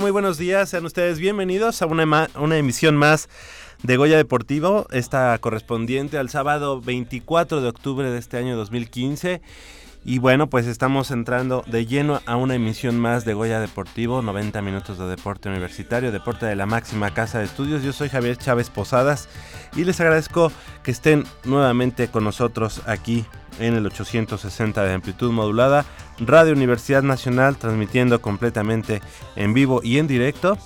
Muy buenos días. Sean ustedes bienvenidos a una, una emisión más de Goya Deportivo, esta correspondiente al sábado 24 de octubre de este año 2015. Y bueno, pues estamos entrando de lleno a una emisión más de Goya Deportivo, 90 minutos de deporte universitario, deporte de la máxima casa de estudios. Yo soy Javier Chávez Posadas y les agradezco que estén nuevamente con nosotros aquí en el 860 de amplitud modulada, Radio Universidad Nacional transmitiendo completamente en vivo y en directo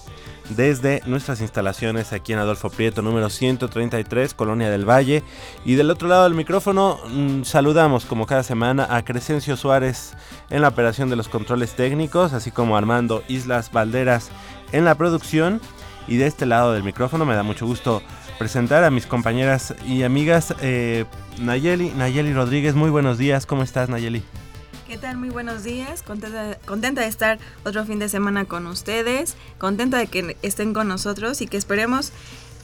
desde nuestras instalaciones aquí en Adolfo Prieto número 133, Colonia del Valle. Y del otro lado del micrófono mm, saludamos como cada semana a Crescencio Suárez en la operación de los controles técnicos, así como Armando Islas Valderas en la producción. Y de este lado del micrófono me da mucho gusto presentar a mis compañeras y amigas eh, Nayeli, Nayeli Rodríguez. Muy buenos días, ¿cómo estás Nayeli? ¿Qué tal? Muy buenos días. Contenta, contenta, de estar otro fin de semana con ustedes. Contenta de que estén con nosotros y que esperemos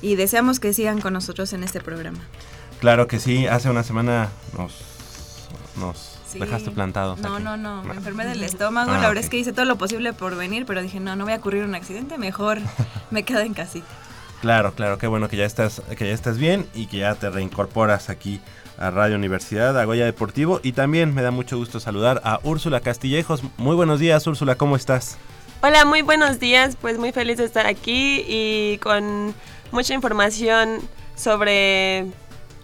y deseamos que sigan con nosotros en este programa. Claro que sí. Hace una semana nos, nos dejaste plantados. No, no, no. Me enfermé del estómago. Ah, la verdad es que hice todo lo posible por venir, pero dije, no, no voy a ocurrir un accidente. Mejor me quedo en casita. Claro, claro, qué bueno que ya estás, que ya estás bien y que ya te reincorporas aquí a Radio Universidad, a Goya Deportivo. Y también me da mucho gusto saludar a Úrsula Castillejos. Muy buenos días, Úrsula, ¿cómo estás? Hola, muy buenos días. Pues muy feliz de estar aquí y con mucha información sobre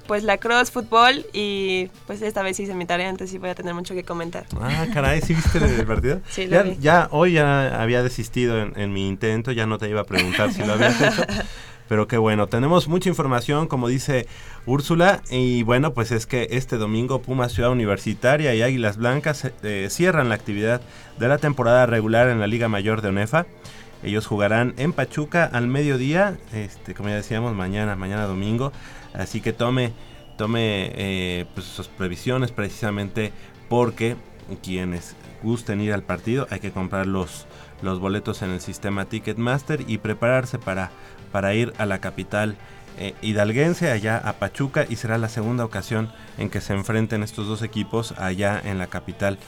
pues la cross fútbol y pues esta vez hice mi tarea, entonces sí voy a tener mucho que comentar. Ah, caray, ¿sí viste el partido? sí, ya, vi. ya hoy ya había desistido en, en, mi intento, ya no te iba a preguntar si lo habías hecho. Pero qué bueno, tenemos mucha información, como dice Úrsula, y bueno, pues es que este domingo Puma Ciudad Universitaria y Águilas Blancas eh, cierran la actividad de la temporada regular en la Liga Mayor de ONEFA. Ellos jugarán en Pachuca al mediodía, este, como ya decíamos, mañana, mañana domingo. Así que tome, tome eh, pues sus previsiones precisamente porque quienes gusten ir al partido hay que comprar los, los boletos en el sistema Ticketmaster y prepararse para, para ir a la capital eh, hidalguense, allá a Pachuca, y será la segunda ocasión en que se enfrenten estos dos equipos allá en la capital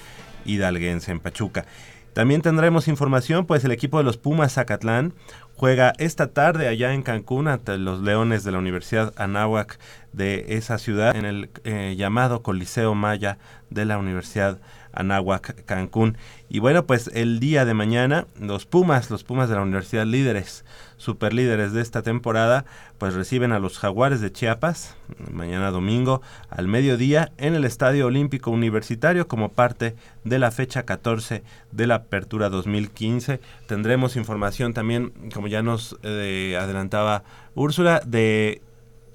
hidalguense, en Pachuca. También tendremos información, pues el equipo de los Pumas Zacatlán juega esta tarde allá en Cancún ante los Leones de la Universidad Anáhuac de esa ciudad en el eh, llamado Coliseo Maya de la Universidad Anáhuac Cancún. Y bueno, pues el día de mañana los Pumas, los Pumas de la Universidad líderes, super líderes de esta temporada, pues reciben a los Jaguares de Chiapas mañana domingo al mediodía en el Estadio Olímpico Universitario como parte de la fecha 14 de la Apertura 2015. Tendremos información también, como ya nos eh, adelantaba Úrsula, de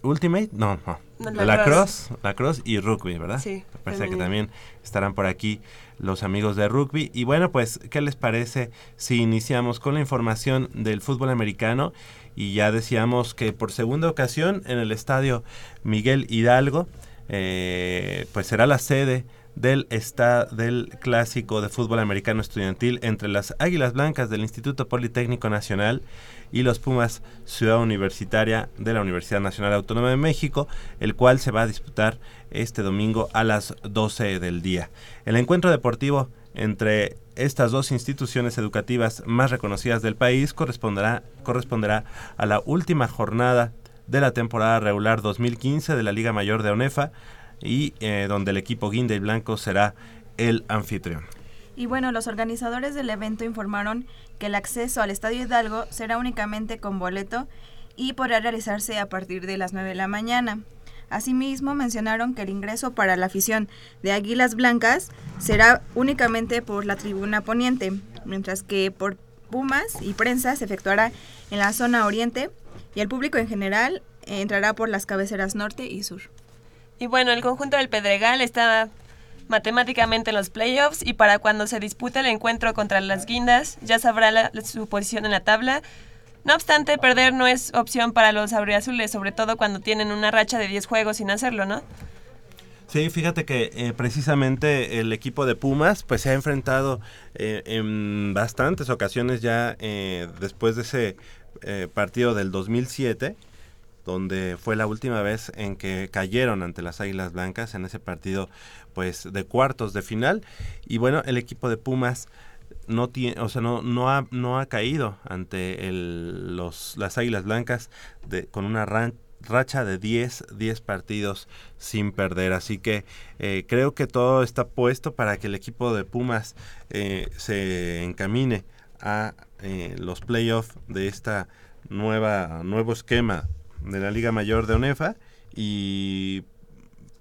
Ultimate, no, no, la, la cross, la cross y rugby, ¿verdad? Sí, Me parece que también estarán por aquí los amigos de rugby. Y bueno, pues, ¿qué les parece si iniciamos con la información del fútbol americano? Y ya decíamos que por segunda ocasión en el estadio Miguel Hidalgo, eh, pues será la sede del, del clásico de fútbol americano estudiantil entre las Águilas Blancas del Instituto Politécnico Nacional y los Pumas Ciudad Universitaria de la Universidad Nacional Autónoma de México, el cual se va a disputar este domingo a las 12 del día. El encuentro deportivo entre estas dos instituciones educativas más reconocidas del país corresponderá, corresponderá a la última jornada de la temporada regular 2015 de la Liga Mayor de ONEFA y eh, donde el equipo Guinda y Blanco será el anfitrión. Y bueno, los organizadores del evento informaron que el acceso al Estadio Hidalgo será únicamente con boleto y podrá realizarse a partir de las 9 de la mañana. Asimismo, mencionaron que el ingreso para la afición de Águilas Blancas será únicamente por la tribuna poniente, mientras que por Pumas y prensa se efectuará en la zona oriente y el público en general entrará por las cabeceras norte y sur. Y bueno, el conjunto del Pedregal está matemáticamente en los playoffs y para cuando se dispute el encuentro contra las Guindas ya sabrá la- su posición en la tabla. No obstante, perder no es opción para los auriazules, sobre todo cuando tienen una racha de 10 juegos sin hacerlo, ¿no? Sí, fíjate que eh, precisamente el equipo de Pumas pues se ha enfrentado eh, en bastantes ocasiones ya eh, después de ese eh, partido del 2007 donde fue la última vez en que cayeron ante las Águilas Blancas en ese partido pues de cuartos de final. Y bueno el equipo de Pumas no tiene o sea no no ha no ha caído ante el, los las Águilas Blancas de, con una racha de 10 10 partidos sin perder. Así que eh, creo que todo está puesto para que el equipo de Pumas eh, se encamine a eh, los playoffs de esta nueva nuevo esquema de la Liga Mayor de ONEFA. Y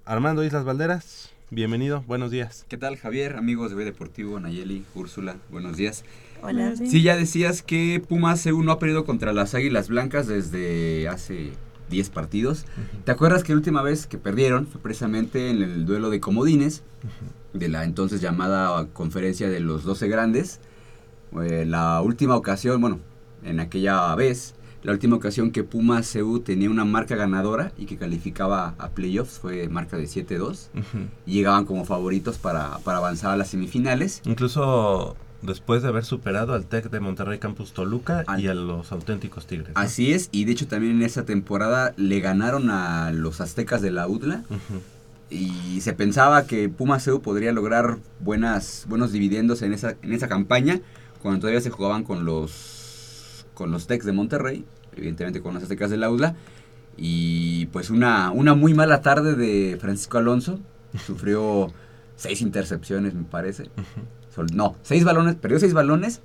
Armando Islas Valderas, bienvenido, buenos días. ¿Qué tal, Javier? Amigos de B Deportivo, Nayeli, Úrsula, buenos días. Hola. Sí, ya decías que Pumas CU no ha perdido contra las Águilas Blancas desde hace 10 partidos. ¿Te acuerdas que la última vez que perdieron fue precisamente en el duelo de comodines de la entonces llamada conferencia de los 12 grandes? Eh, la última ocasión, bueno, en aquella vez, la última ocasión que Pumas CU tenía una marca ganadora y que calificaba a playoffs fue marca de 7-2 Ujú. y llegaban como favoritos para, para avanzar a las semifinales. Incluso después de haber superado al TEC de Monterrey Campus Toluca Al- y a los auténticos Tigres. ¿no? Así es, y de hecho también en esa temporada le ganaron a los aztecas de la UDLA y se pensaba que Pumas CU podría lograr buenas, buenos dividendos en esa, en esa campaña cuando todavía se jugaban con los con los Tecs de Monterrey, evidentemente con los aztecas de la UDLA y pues una, una muy mala tarde de Francisco Alonso, sufrió seis intercepciones me parece, no, seis balones, perdió seis balones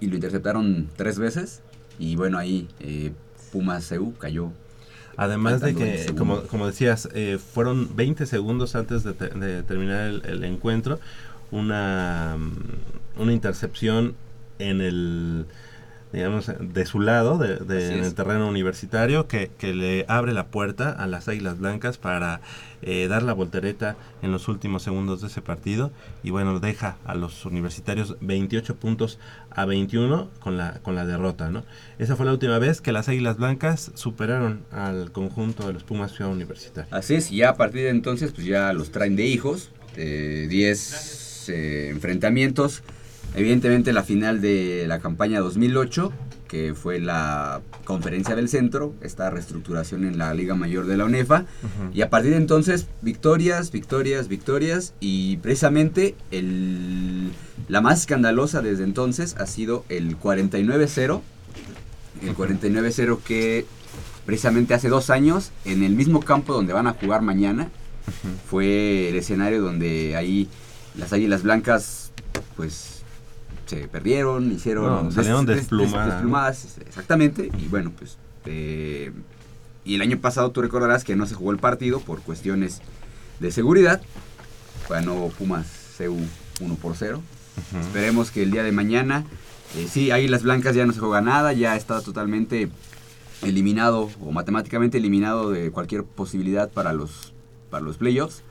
y lo interceptaron tres veces. Y bueno ahí eh, Pumas CU cayó Además de que, 20 como, como decías, eh, fueron 20 segundos antes de, te- de terminar el, el encuentro, una, mm, una intercepción en el, digamos, de su lado, de, de- en el terreno universitario, que, que le abre la puerta a las Águilas Blancas para eh, dar la voltereta en los últimos segundos de ese partido. Y bueno, deja a los universitarios 28 puntos a 21 con la, con la derrota, ¿no? Esa fue la última vez que las Águilas Blancas superaron al conjunto de los Pumas Ciudad Universitaria. Así es, y ya a partir de entonces, pues ya los traen de hijos, eh, 10 eh, enfrentamientos. Evidentemente la final de la campaña 2008, que fue la conferencia del centro, esta reestructuración en la Liga Mayor de la UNEFA. Y a partir de entonces, victorias, victorias, victorias. Y precisamente el, la más escandalosa desde entonces ha sido el 49-0. El 49-0 que precisamente hace dos años, en el mismo campo donde van a jugar mañana, fue el escenario donde ahí las Águilas Blancas, pues se perdieron, hicieron No, salieron des- des- desplumadas, ¿no? desplumadas, exactamente, y bueno, pues eh, y el año pasado tú recordarás que no se jugó el partido por cuestiones de seguridad, ganó Pumas CU 1 por 0. Esperemos que el día de mañana, eh, sí, Águilas Blancas ya no se juega nada, ya está totalmente eliminado o matemáticamente eliminado de cualquier posibilidad para los, para los playoffs.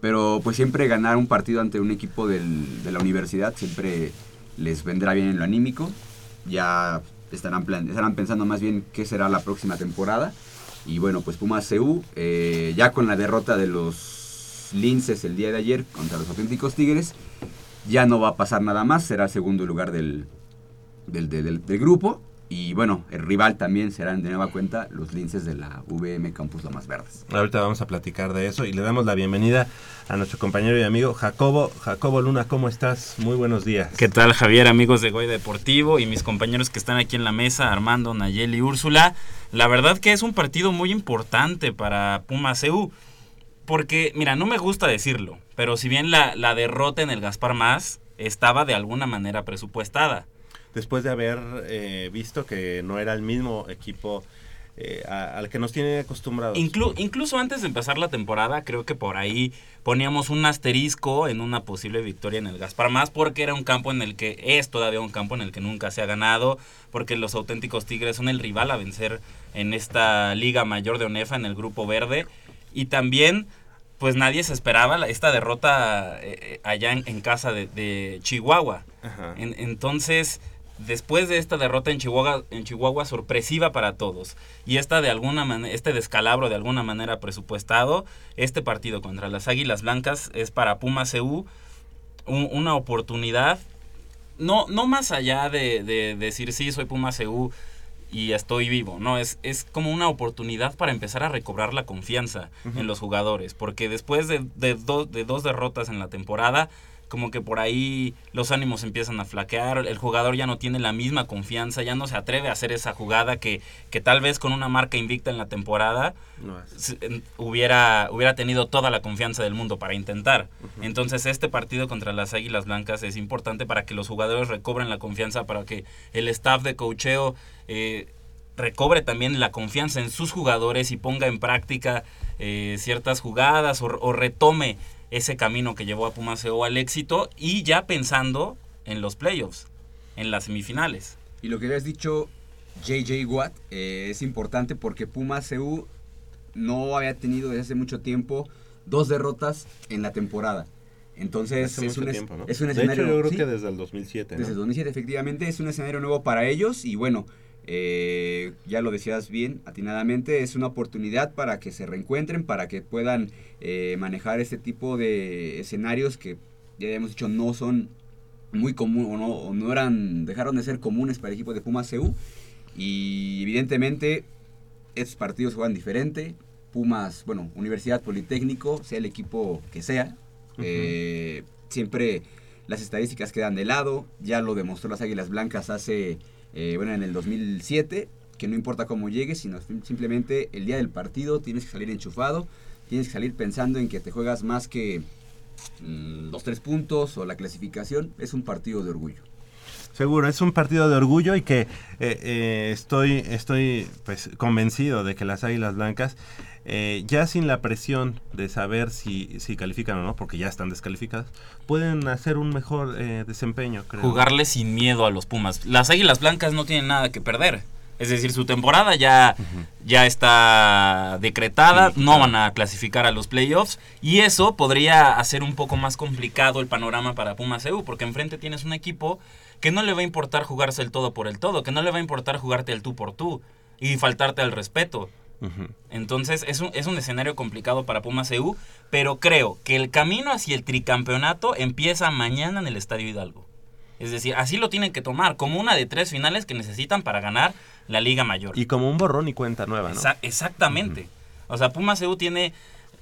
Pero pues siempre ganar un partido ante un equipo del- de la universidad siempre les vendrá bien en lo anímico. Ya estarán, plan- estarán pensando más bien qué será la próxima temporada. Y bueno, pues Pumas CU, eh, ya con la derrota de los Linces el día de ayer contra los auténticos Tigres, ya no va a pasar nada más, será segundo lugar del- del- del grupo. Y bueno, el rival también serán de nueva cuenta los linces de la VM Campus Lomas Verdes. Ahorita vamos a platicar de eso y le damos la bienvenida a nuestro compañero y amigo Jacobo. Jacobo Luna, ¿cómo estás? Muy buenos días. ¿Qué tal Javier, amigos de Goya Deportivo y mis compañeros que están aquí en la mesa, Armando, Nayeli y Úrsula? La verdad que es un partido muy importante para Pumas CU, porque, mira, no me gusta decirlo, pero si bien la, la derrota en el Gaspar Más estaba de alguna manera presupuestada. Después de haber eh, visto que no era el mismo equipo eh, a- al que nos tiene acostumbrados. Inclu- incluso antes de empezar la temporada, creo que por ahí poníamos un asterisco en una posible victoria en el Gaspar Más, porque era un campo en el que es todavía un campo en el que nunca se ha ganado, porque los auténticos Tigres son el rival a vencer en esta Liga Mayor de ONEFA, en el Grupo Verde, y también, pues nadie se esperaba esta derrota eh, allá en, en casa de, de Chihuahua. Ajá. En- entonces, después de esta derrota en Chihuahua, en Chihuahua sorpresiva para todos, y esta de alguna manera, este descalabro de alguna manera presupuestado, este partido contra las Águilas Blancas es para Pumas CU un- una oportunidad, no, no más allá de, de decir sí, soy Pumas CU y estoy vivo, no, es, es como una oportunidad para empezar a recobrar la confianza en los jugadores, porque después de, de do- de dos derrotas en la temporada, como que por ahí los ánimos empiezan a flaquear, el jugador ya no tiene la misma confianza, ya no se atreve a hacer esa jugada que, que tal vez con una marca invicta en la temporada No hubiera, hubiera tenido toda la confianza del mundo para intentar. Entonces este partido contra las Águilas Blancas es importante para que los jugadores recobren la confianza, para que el staff de cocheo eh, recobre también la confianza en sus jugadores y ponga en práctica eh, ciertas jugadas o, o retome ese camino que llevó a Pumas CU al éxito y ya pensando en los playoffs, en las semifinales. Y lo que habías dicho, JJ Watt, eh, es importante porque Pumas CU no había tenido desde hace mucho tiempo dos derrotas en la temporada. Entonces Hace es, un, es- tiempo, ¿no? es un de escenario... hecho, yo creo sí, que desde el 2007. ¿no? desde el 2007 efectivamente es un escenario nuevo para ellos y bueno, eh, ya lo decías bien, atinadamente, es una oportunidad para que se reencuentren, para que puedan eh, manejar este tipo de escenarios que ya hemos dicho no son muy comunes o no, o no eran, dejaron de ser comunes para el equipo de Pumas CU y evidentemente estos partidos juegan diferente. Pumas, bueno, Universidad Politécnico, sea el equipo que sea, eh, siempre las estadísticas quedan de lado. Ya lo demostró las Águilas Blancas hace, eh, bueno, en el 2007, que no importa cómo llegues, sino sim- simplemente el día del partido tienes que salir enchufado, tienes que salir pensando en que te juegas más que mm, los tres puntos o la clasificación. Es un partido de orgullo. Seguro, es un partido de orgullo y que eh, eh, estoy, estoy pues, convencido de que las Águilas Blancas, eh, ya sin la presión de saber si, si califican o no, porque ya están descalificadas, pueden hacer un mejor eh, desempeño, creo. jugarle sin miedo a los Pumas. Las Águilas Blancas no tienen nada que perder. Es decir, su temporada ya, ya está decretada, no van a clasificar a los playoffs y eso podría hacer un poco más complicado el panorama para Pumas EU, porque enfrente tienes un equipo que no le va a importar jugarse el todo por el todo, que no le va a importar jugarte el tú por tú y faltarte al respeto. Entonces es un, es un escenario complicado para Pumas EU, pero creo que el camino hacia el tricampeonato empieza mañana en el Estadio Hidalgo. Es decir, así lo tienen que tomar, como una de tres finales que necesitan para ganar la Liga Mayor. Y como un borrón y cuenta nueva, ¿no? Exa- exactamente. O sea, Pumas EU tiene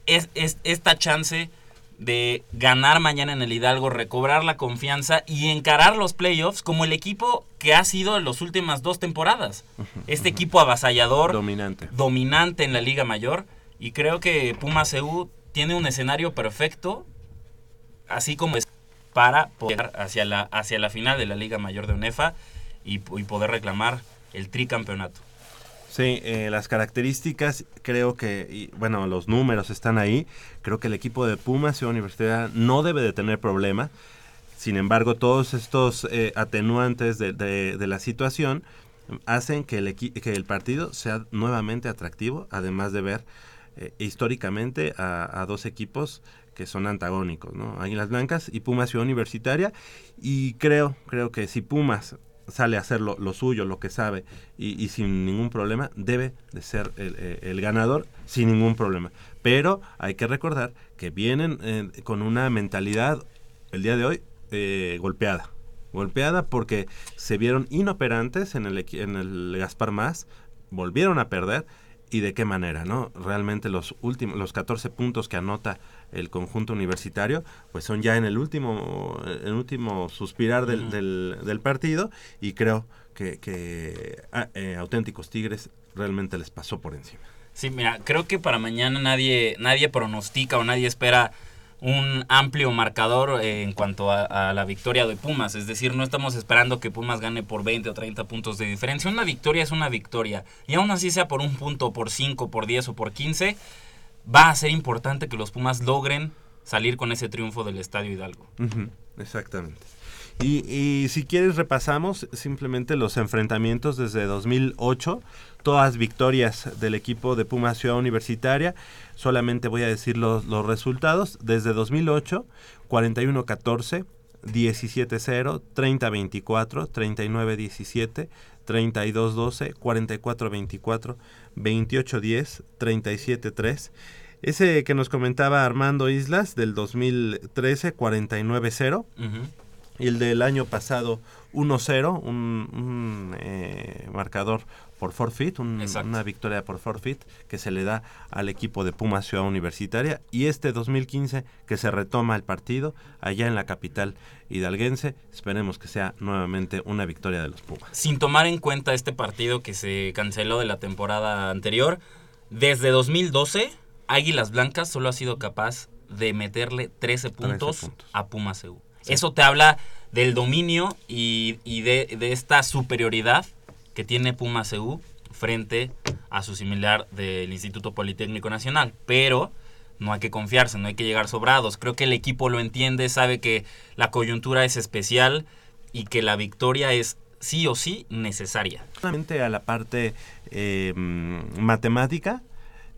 es, es- esta chance de ganar mañana en el Hidalgo, recobrar la confianza y encarar los playoffs como el equipo que ha sido en las últimas dos temporadas. Este equipo avasallador, Dominante. dominante en la Liga Mayor. Y creo que Pumas EU tiene un escenario perfecto, así como es para poder hacia la, hacia la final de la Liga Mayor de UNEFA y, y poder reclamar el tricampeonato. Sí, eh, las características, creo que, y, bueno, los números están ahí. Creo que el equipo de Pumas Ciudad Universitaria no debe de tener problema. Sin embargo, todos estos eh, atenuantes de, de- la situación hacen que el, que el partido sea nuevamente atractivo, además de ver eh, históricamente a, a dos equipos que son antagónicos, ¿no? Águilas Blancas y Pumas Ciudad Universitaria. Y creo, creo que si Pumas sale a hacer lo, suyo, lo que sabe, y, sin ningún problema, debe de ser el, eh, el ganador sin ningún problema. Pero hay que recordar que vienen eh, con una mentalidad el día de hoy eh, golpeada. Golpeada porque se vieron inoperantes en el, en el Gaspar Más, volvieron a perder y de qué manera, ¿no? Realmente los últimos, los 14 puntos que anota el conjunto universitario, pues son ya en el último, el último suspirar del, Ujú. del- del partido y creo que, que, ah, eh, auténticos Tigres realmente les pasó por encima. Sí, mira, creo que para mañana nadie, nadie pronostica o nadie espera un amplio marcador eh, en cuanto a, a la victoria de Pumas. Es decir, no estamos esperando que Pumas gane por 20 o 30 puntos de diferencia. Una victoria es una victoria. Y aún así sea por un punto, por 5, por 10 o por 15, va a ser importante que los Pumas logren salir con ese triunfo del Estadio Hidalgo. Ujú, exactamente. Y, y si quieres repasamos simplemente los enfrentamientos desde 2008, todas victorias del equipo de Pumas Ciudad Universitaria. Solamente voy a decir los, los resultados. Desde 2008, 41-14, 17-0, 30-24, 39-17, 32-12, 44-24, 28-10, 37-3. Ese que nos comentaba Armando Islas del 2013, 49-0. Ujú. Y el del año pasado, 1-0, un, un, marcador por forfeit, un- una victoria por forfeit que se le da al equipo de Pumas Ciudad Universitaria. Y este 2015 que se retoma el partido allá en la capital hidalguense. Esperemos que sea nuevamente una victoria de los Pumas. sin tomar en cuenta este partido que se canceló de la temporada anterior, desde 2012, Águilas Blancas solo ha sido capaz de meterle 13 puntos, puntos. a Pumas EU. Eso te habla del dominio y, y de, de esta superioridad que tiene Pumas EU frente a su similar del Instituto Politécnico Nacional. Pero no hay que confiarse, no hay que llegar sobrados. Creo que el equipo lo entiende, sabe que la coyuntura es especial y que la victoria es sí o sí necesaria. Solamente a la parte mm, matemática,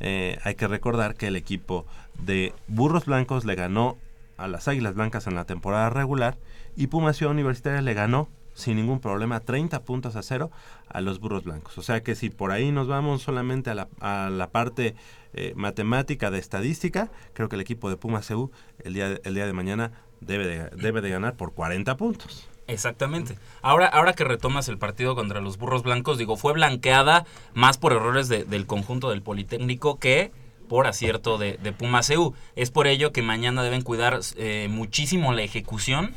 eh, hay que recordar que el equipo de Burros Blancos le ganó a las Águilas Blancas en la temporada regular y Pumas Ciudad Universitaria le ganó sin ningún problema 30 puntos a cero a los Burros Blancos. O sea que si por ahí nos vamos solamente a la, a la parte eh, matemática de estadística, creo que el equipo de Pumas EU el día, el día de mañana debe de, debe de ganar por 40 puntos. Exactamente. Ahora, ahora que retomas el partido contra los burros blancos, digo, fue blanqueada más por errores de- del conjunto del Politécnico que por acierto de, Pumas EU. Es por ello que mañana deben cuidar eh, muchísimo la ejecución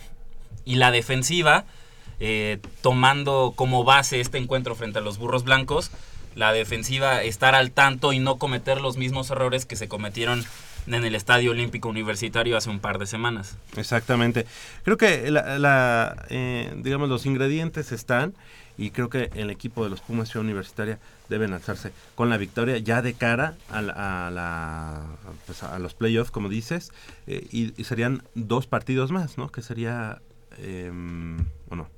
y la defensiva, eh, tomando como base este encuentro frente a los burros blancos. La defensiva estar al tanto y no cometer los mismos errores que se cometieron en el Estadio Olímpico Universitario hace un par de semanas. Exactamente. Creo que la, la, eh, digamos los ingredientes están y creo que el equipo de los Pumas Ciudad Universitaria deben alzarse con la victoria ya de cara a, a, la- pues, a los playoffs, como dices, eh, y, serían dos partidos más, ¿no? Que sería, eh, bueno,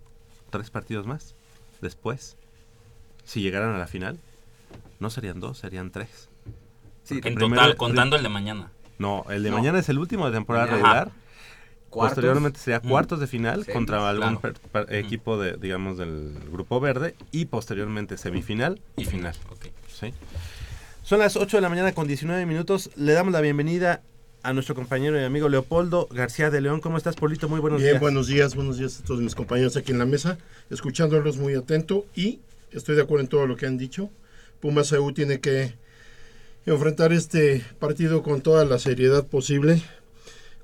tres partidos más después, si llegaran a la final. No serían dos, serían tres. Sí, En primero- total, contando el de mañana. No, el de No. mañana es el último de temporada Ajá. regular. cuartos, Posteriormente sería cuartos de final contra algún claro. per- per- equipo de, digamos, del grupo verde y posteriormente semifinal y final. Son las 8 de la mañana con 19 minutos. Le damos la bienvenida a nuestro compañero y amigo Leopoldo García de León. ¿Cómo estás, Polito? Muy buenos Bien, días. buenos días, buenos días a todos mis compañeros aquí en la mesa, escuchándolos muy atento y estoy de acuerdo en todo lo que han dicho. Pumas EU tiene que enfrentar este partido con toda la seriedad posible,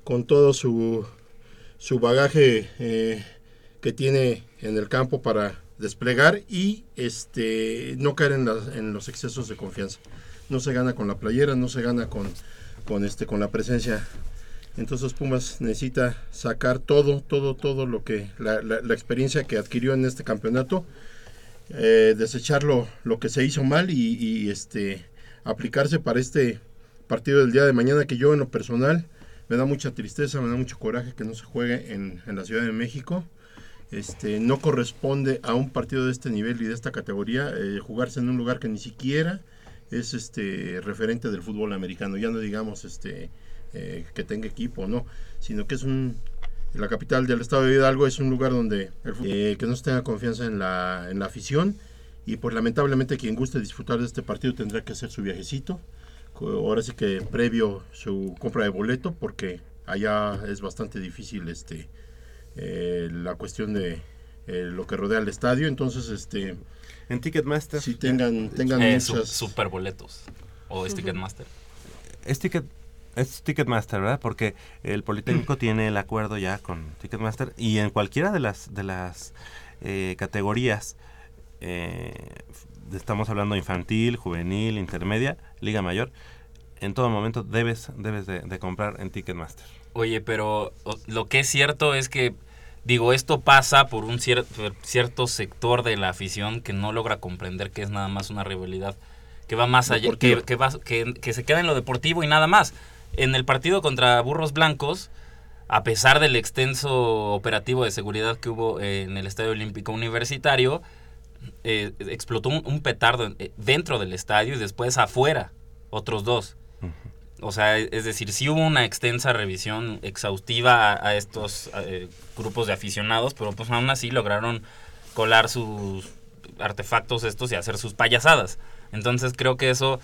con todo su, su bagaje eh, que tiene en el campo para desplegar y este no caer en, las- en los excesos de confianza. No se gana con la playera, no se gana con, con, este, con la presencia entonces Pumas necesita sacar todo, todo, todo lo que, la, experiencia que adquirió en este campeonato, eh, lo, que se hizo mal y, y, este aplicarse para este partido del día de mañana que yo en lo personal me da mucha tristeza, me da mucho coraje que no se juegue en, en la Ciudad de México. Este, no corresponde a un partido de este nivel y de esta categoría eh, jugarse en un lugar que ni siquiera es este referente del fútbol americano. Ya no digamos este eh, que tenga equipo, no, sino que es un la capital del estado de Hidalgo es un lugar donde el fu- eh, que no se tenga confianza en la, en la afición y pues lamentablemente quien guste disfrutar de este partido tendrá que hacer su viajecito ahora sí que previo su compra de boleto porque allá es bastante difícil este eh, la cuestión de eh, lo que rodea el estadio entonces este En Ticketmaster. si tengan tengan Eh, su- muchas superboletos. O es Ticketmaster. Es, Ticket, es Ticketmaster, ¿verdad? Porque el Politécnico tiene el acuerdo ya con Ticketmaster y en cualquiera de las de las eh, categorías, eh, estamos hablando infantil, juvenil, intermedia, liga mayor, en todo momento debes debes de, de comprar en Ticketmaster. Oye, pero lo que es cierto es que, digo, esto pasa por un cier- cierto sector de la afición que no logra comprender que es nada más una rivalidad que va más allá, que, va- que, que se queda en lo deportivo y nada más. En el partido contra Burros Blancos, a pesar del extenso operativo de seguridad que hubo en el Estadio Olímpico Universitario, eh, explotó un, un petardo eh, dentro del estadio y después afuera, otros dos. O sea, es decir, sí hubo una extensa revisión exhaustiva a, estos eh, grupos de aficionados, pero pues aún así lograron colar sus artefactos estos y hacer sus payasadas. Entonces creo que eso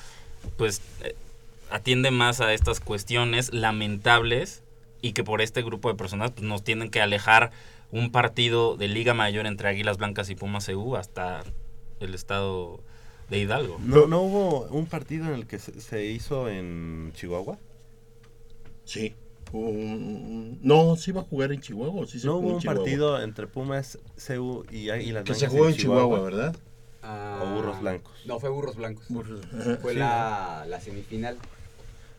pues eh, atiende más a estas cuestiones lamentables y que por este grupo de personas pues, nos tienen que alejar un partido de Liga Mayor entre Águilas Blancas y Pumas EU hasta el estado de Hidalgo. ¿No, ¿No hubo un partido en el que se, se hizo en Chihuahua? sí un- no se iba a jugar en Chihuahua ¿o sí se ¿No hubo un Chihuahua? partido entre Pumas, CU y Águilas que se jugó en Chihuahua verdad O burros blancos. Ah, No, fue burros blancos. Ajá. Fue Sí, la, la semifinal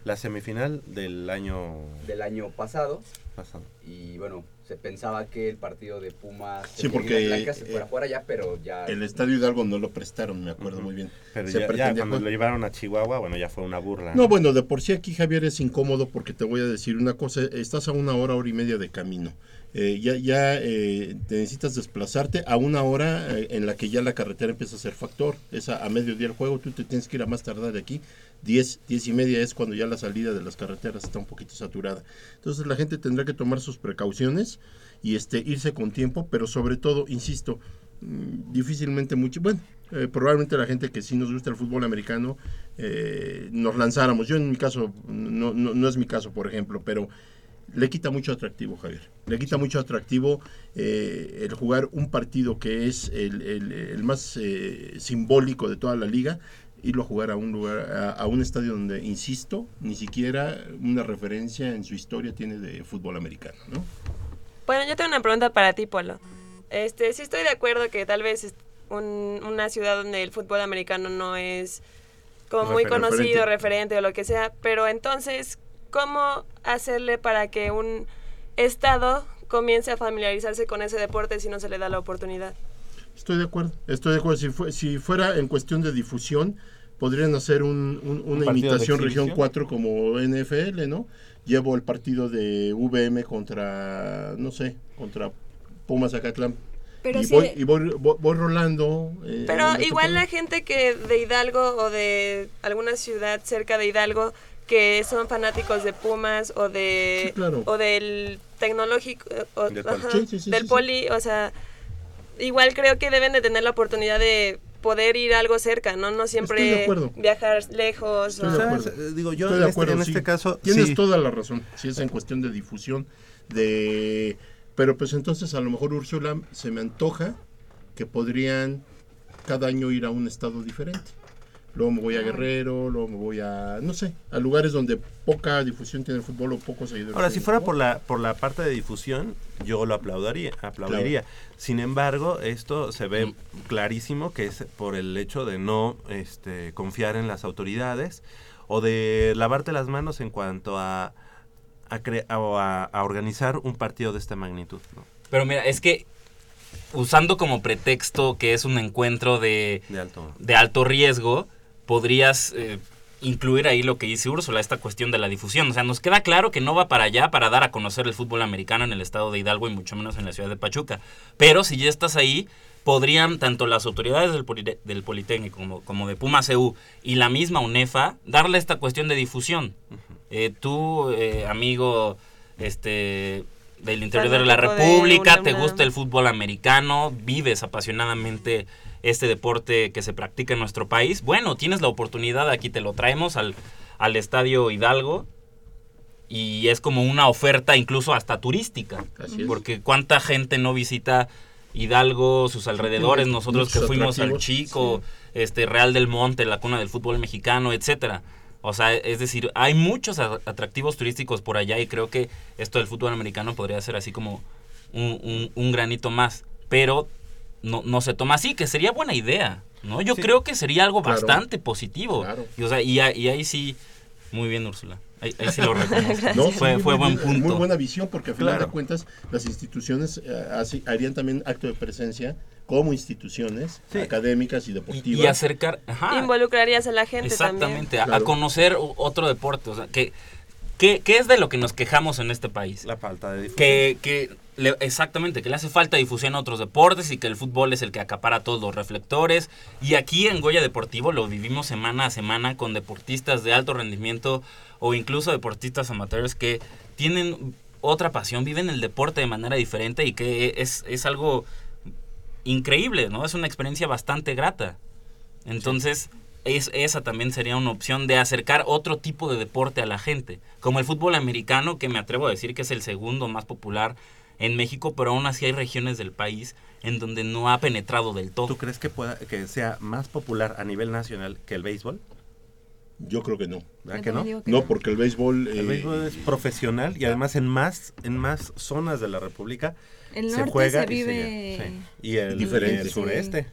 La semifinal del año del año pasado. pasado. Y bueno, se pensaba que el partido de Pumas Sí, porque, Blancas se eh, fuera fuera ya, pero ya. El estadio Hidalgo no lo prestaron, me acuerdo muy bien. Pero Se ya, ya cuando jugar- lo llevaron a Chihuahua, bueno, ya fue una burla. No, bueno, de por sí aquí Javier es incómodo porque te voy a decir una cosa, estás a una hora, hora y media de camino. Eh, ya ya eh, te necesitas desplazarte a una hora eh, en la que ya la carretera empieza a ser factor. Es a, a mediodía el juego, tú te tienes que ir a más tardar de aquí. 10, 10 y media es cuando ya la salida de las carreteras está un poquito saturada. Entonces la gente tendrá que tomar sus precauciones y este irse con tiempo, pero sobre todo, insisto, mm, difícilmente mucho, bueno, eh, probablemente la gente que sí nos gusta el fútbol americano eh, nos lanzáramos. Yo en mi caso, no, no, no es mi caso, por ejemplo, pero le quita mucho atractivo, Javier. Le quita mucho atractivo eh, el jugar un partido que es el, el- el más eh, simbólico de toda la liga, irlo a jugar a un lugar, a, a un estadio donde, insisto, ni siquiera una referencia en su historia tiene de fútbol americano, ¿no? Bueno, yo tengo una pregunta para ti, Polo. Este, sí estoy de acuerdo que tal vez es un- una ciudad donde el fútbol americano no es como muy Referente. conocido, referente o lo que sea, pero entonces, ¿cómo hacerle para que un estado comience a familiarizarse con ese deporte si no se le da la oportunidad? Estoy de acuerdo, estoy de acuerdo. Si, fue- si fuera en cuestión de difusión, podrían hacer un- un- una de imitación región exhibición? 4 como NFL, ¿no? Llevo el partido de VM contra, no sé, contra Pumas Acatlán. Pero y sí- voy, y voy, voy- voy rolando. eh, Pero igual la gente que de Hidalgo o de alguna ciudad cerca de Hidalgo que son fanáticos de Pumas o de Sí, claro. o del tecnológico o- Del poli. ajá, Sí, sí, sí, del sí, sí. poli, o sea, igual creo que deben de tener la oportunidad de poder ir algo cerca, ¿no? No Estoy de siempre acuerdo. viajar lejos. Estoy o- de ¿Sabes? acuerdo. Eh, Digo, yo Estoy en, de este, acuerdo, en sí. este caso. Tienes sí. toda la razón, si es en cuestión de difusión, de... Pero pues entonces a lo mejor Úrsula se me antoja que podrían cada año ir a un estado diferente. Luego me voy a Guerrero, luego me voy a, no sé, a lugares donde poca difusión tiene el fútbol o pocos seguidores. Ahora, si fuera por la, por la parte de difusión, yo lo aplaudiría. aplaudiría. Sin embargo, esto se ve clarísimo que es por el hecho de no este, confiar en las autoridades o de lavarte las manos en cuanto a, a, cre- o a- a organizar un partido de esta magnitud. ¿no? Pero mira, es que usando como pretexto que es un encuentro de, De alto. de alto riesgo, podrías eh, incluir ahí lo que dice Úrsula, esta cuestión de la difusión. O sea, nos queda claro que no va para allá para dar a conocer el fútbol americano en el estado de Hidalgo y mucho menos en la ciudad de Pachuca. Pero si ya estás ahí, podrían tanto las autoridades del, Polite- del Politécnico como, como de Puma CU y la misma UNEFA darle esta cuestión de difusión. Eh, tú, eh, amigo este del interior de la de República, te gusta el fútbol americano, vives apasionadamente este deporte que se practica en nuestro país, bueno, tienes la oportunidad, aquí te lo traemos al, al Estadio Hidalgo. Y es como una oferta incluso hasta turística, Así porque cuánta gente no visita Hidalgo, sus alrededores, nosotros que fuimos al Chico, este Real del Monte, la cuna del fútbol mexicano, etcétera. O sea, es decir, hay muchos atractivos turísticos por allá y creo que esto del fútbol americano podría ser así como un, un- un granito más, pero no, no se toma así, que sería buena idea, ¿no? Yo Sí. creo que sería algo Claro. bastante positivo. Claro. Y, o sea, y, ahí sí, muy bien, Úrsula. Ahí, ahí sí lo reconozco. No, fue sí, fue muy buen punto. Muy buena visión, porque a final Claro. de cuentas las instituciones eh, así- harían también acto de presencia como instituciones Sí. académicas y deportivas. y acercar... ajá. Involucrarías a la gente también. Exactamente, a, a Claro. conocer otro deporte. O sea, que, que es de lo que nos quejamos en este país. La falta de difusión. Que, que exactamente, que le hace falta difusión a otros deportes y que el fútbol es el que acapara todos los reflectores. Y aquí en Goya Deportivo lo vivimos semana a semana con deportistas de alto rendimiento o incluso deportistas amateurs que tienen otra pasión, viven el deporte de manera diferente y que es, es algo increíble, ¿no? Es una experiencia bastante grata. Entonces, es, esa también sería una opción de acercar otro tipo de deporte a la gente, como el fútbol americano, que me atrevo a decir que es el segundo más popular en México, pero aún así hay regiones del país en donde no ha penetrado del todo. ¿Tú crees que, pueda, que sea más popular a nivel nacional que el béisbol? Yo creo que no. ¿Verdad que no? que No, porque el béisbol... El eh, béisbol es profesional y además en más en más zonas de la República El se norte juega se y se vive sí. y el, Diferente. el sureste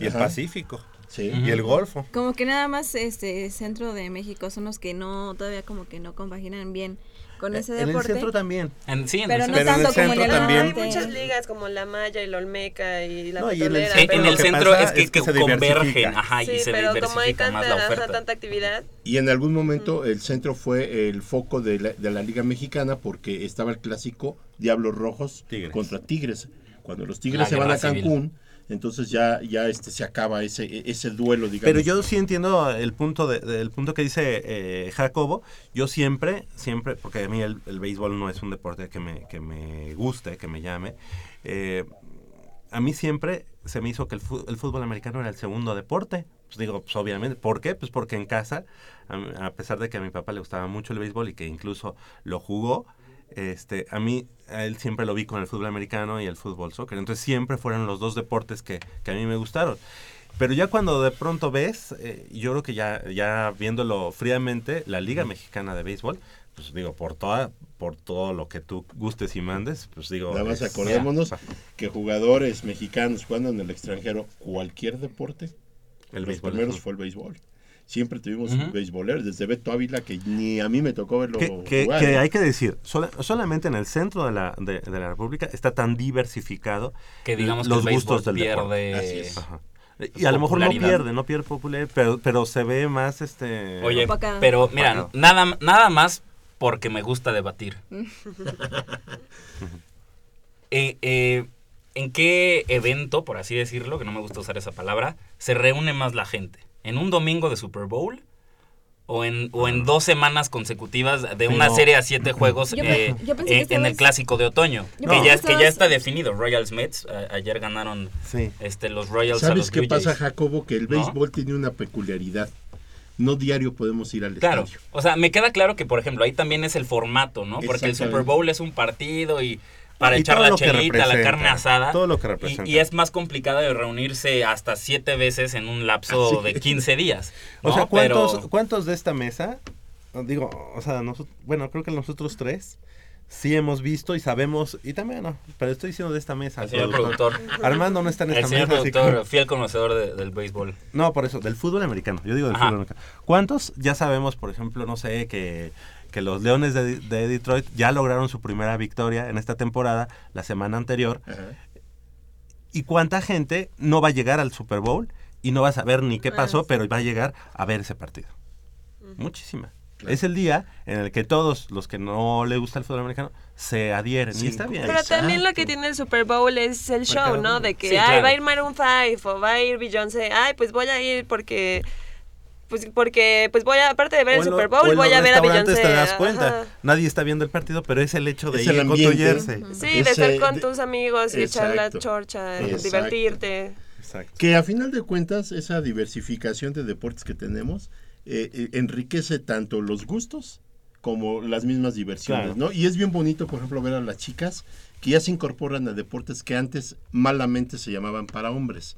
y el. Pacífico sí. Y el Golfo. como que nada más este centro de México son los que no todavía como que no compaginan bien con ese en el deporte. centro también. En, sí, en Pero el no Pero en el tanto como en centro el también. Hay muchas ligas como la Maya y la Olmeca y la No, y en el centro- pero- en el centro es que, es que que se convergen, ajá, y sí, se pero como hay tanta, más la ajá, oferta. tanta actividad, Y en algún momento el centro fue el foco de la, de la Liga Mexicana porque estaba el clásico Diablos Rojos Tigres. contra Tigres. Cuando los La Tigres se van a civil. Entonces ya, ya este, se acaba ese, ese duelo, digamos. Pero yo sí entiendo el punto de, punto que dice eh, Jacobo. Yo siempre, siempre, porque a mí el, béisbol no es un deporte que me, que me guste, que me llame. eh, a mí siempre se me hizo que el, fútbol americano era el segundo deporte. Pues digo, pues obviamente. ¿Por qué? Pues porque en casa, a pesar de que a mi papá le gustaba mucho el béisbol y que incluso lo jugó, este, a mí, a él siempre lo vi con el fútbol americano y el fútbol soccer. Entonces siempre fueron los dos deportes que, que a mí me gustaron. Pero ya cuando de pronto ves, eh, yo creo que ya, ya viéndolo fríamente, la Liga Mexicana de Béisbol, pues digo, por toda, por todo lo que tú gustes y mandes, pues digo. Nada más acordémonos ya, que jugadores mexicanos jugando en el extranjero, cualquier deporte, el los béisbol. primeros fue el béisbol. Siempre tuvimos Ujú. beisboleros, desde Beto Ávila, que ni a mí me tocó verlo que, que- jugar. que ¿eh? hay que decir, sola- solamente en el centro de la, de, de la República está tan diversificado que digamos los que el gustos del deporte. pierde Así es. Ajá. Y a lo mejor no pierde, no pierde popularidad, pero, pero se ve más este... Oye, pero mira, nada, nada más porque me gusta debatir. Eh, eh, ¿En qué evento, por así decirlo, que no me gusta usar esa palabra, se reúne más la gente? ¿En un domingo de Super Bowl o en, o en dos semanas consecutivas de Pero- una serie a siete juegos Yo eh, yo pensé que eh, en el clásico de otoño. Que ya, que está definido. Royals Mets, a- ayer ganaron Sí. este, los Royals a ¿Sabes los qué Blue pasa, Jays. Jacobo? Que el ¿No? béisbol tiene una peculiaridad. No diario podemos ir al Claro, estadio. o sea, me queda claro que, por ejemplo, ahí también es el formato, ¿no? Porque el Super. Bowl es un partido y para Y echar la chelita, la carne asada. todo lo que y- representa. Y, es más complicado de reunirse hasta siete veces en un lapso de 15 días. O sea, ¿cuántos, Pero- ¿cuántos de esta mesa? Digo, o sea, nosotros, bueno, creo que nosotros tres sí hemos visto y sabemos, y también no, pero estoy diciendo de esta mesa. El señor productor. Armando no está en El esta señor mesa. así productor, que- fiel conocedor de- del béisbol. No, por eso, del fútbol americano. Yo digo del Ajá. fútbol americano. ¿Cuántos ya sabemos, por ejemplo, no sé, que, que los Leones de, de Detroit ya lograron su primera victoria en esta temporada, la semana anterior? Ajá. ¿Y cuánta gente no va a llegar al Super Bowl y no va a saber ni qué pasó, pero va a llegar a ver ese partido? Muchísima. Claro. Es el día en el que todos los que no le gusta el fútbol americano se adhieren. Sí, y está bien. Pero también lo que tiene el Super Bowl es el show, ¿no? De que, Sí, ay, va a ir Maroon 5 o va a ir Beyoncé. Ay, pues voy a ir porque... Pues porque, pues voy a, aparte de ver el lo- Super Bowl, voy a ver a Beyoncé. te das cuenta. ajá. Nadie está viendo el partido, pero es el hecho de Es ir el. Sí, de estar con de- tus amigos y echar la chorcha, Exacto. divertirte. Exacto. Que a final de cuentas, esa diversificación de deportes que tenemos eh, eh, enriquece tanto los gustos como las mismas diversiones, Claro. ¿no? Y es bien bonito, por ejemplo, ver a las chicas que ya se incorporan a deportes que antes malamente se llamaban para hombres.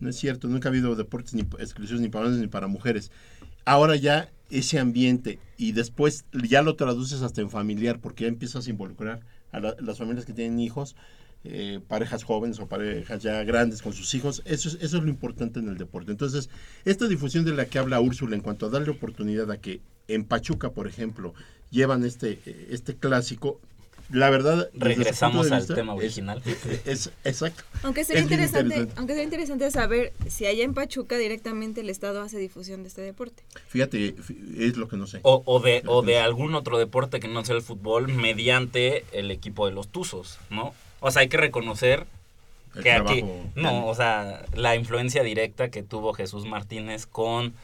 No es cierto, nunca ha habido deportes ni exclusivos ni para hombres ni para mujeres. Ahora ya ese ambiente y después ya lo traduces hasta en familiar porque ya empiezas a involucrar a la- las familias que tienen hijos, eh, parejas jóvenes o parejas ya grandes con sus hijos. Eso es, eso es lo importante en el deporte. Entonces, esta difusión de la que habla Úrsula en cuanto a darle oportunidad a que en Pachuca, por ejemplo, llevan este, este clásico, la verdad... Regresamos al vista, tema original. Es, exacto. Aunque sería Es interesante, interesante. aunque sería interesante saber si allá en Pachuca directamente el Estado hace difusión de este deporte. Fíjate, es lo que no sé. O, o de, o de algún otro deporte que no sea el fútbol mediante el equipo de los Tuzos, ¿no? O sea, hay que reconocer El que aquí, no, o sea, la influencia directa que tuvo Jesús Martínez con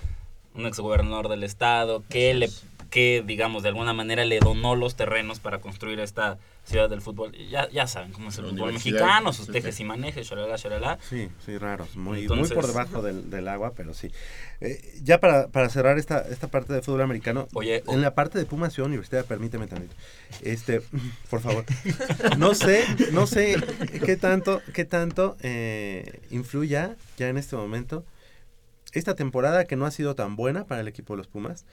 un exgobernador del estado, que le, que digamos de alguna manera le donó los terrenos para construir esta ciudad del fútbol. Ya, ya saben cómo es el La fútbol mexicano, sus sí, tejes sí. y manejes, shalala, shalala. Sí, sí, raros, muy, Entonces- muy por debajo del, del agua, pero sí. Eh, ya para, para cerrar esta, esta parte de fútbol americano, Oye, en la parte de Puma Ciudad Universitaria, permíteme también, este, por favor, no sé, no sé qué tanto, qué tanto eh, influya ya en este momento esta temporada que no ha sido tan buena para el equipo de los Pumas,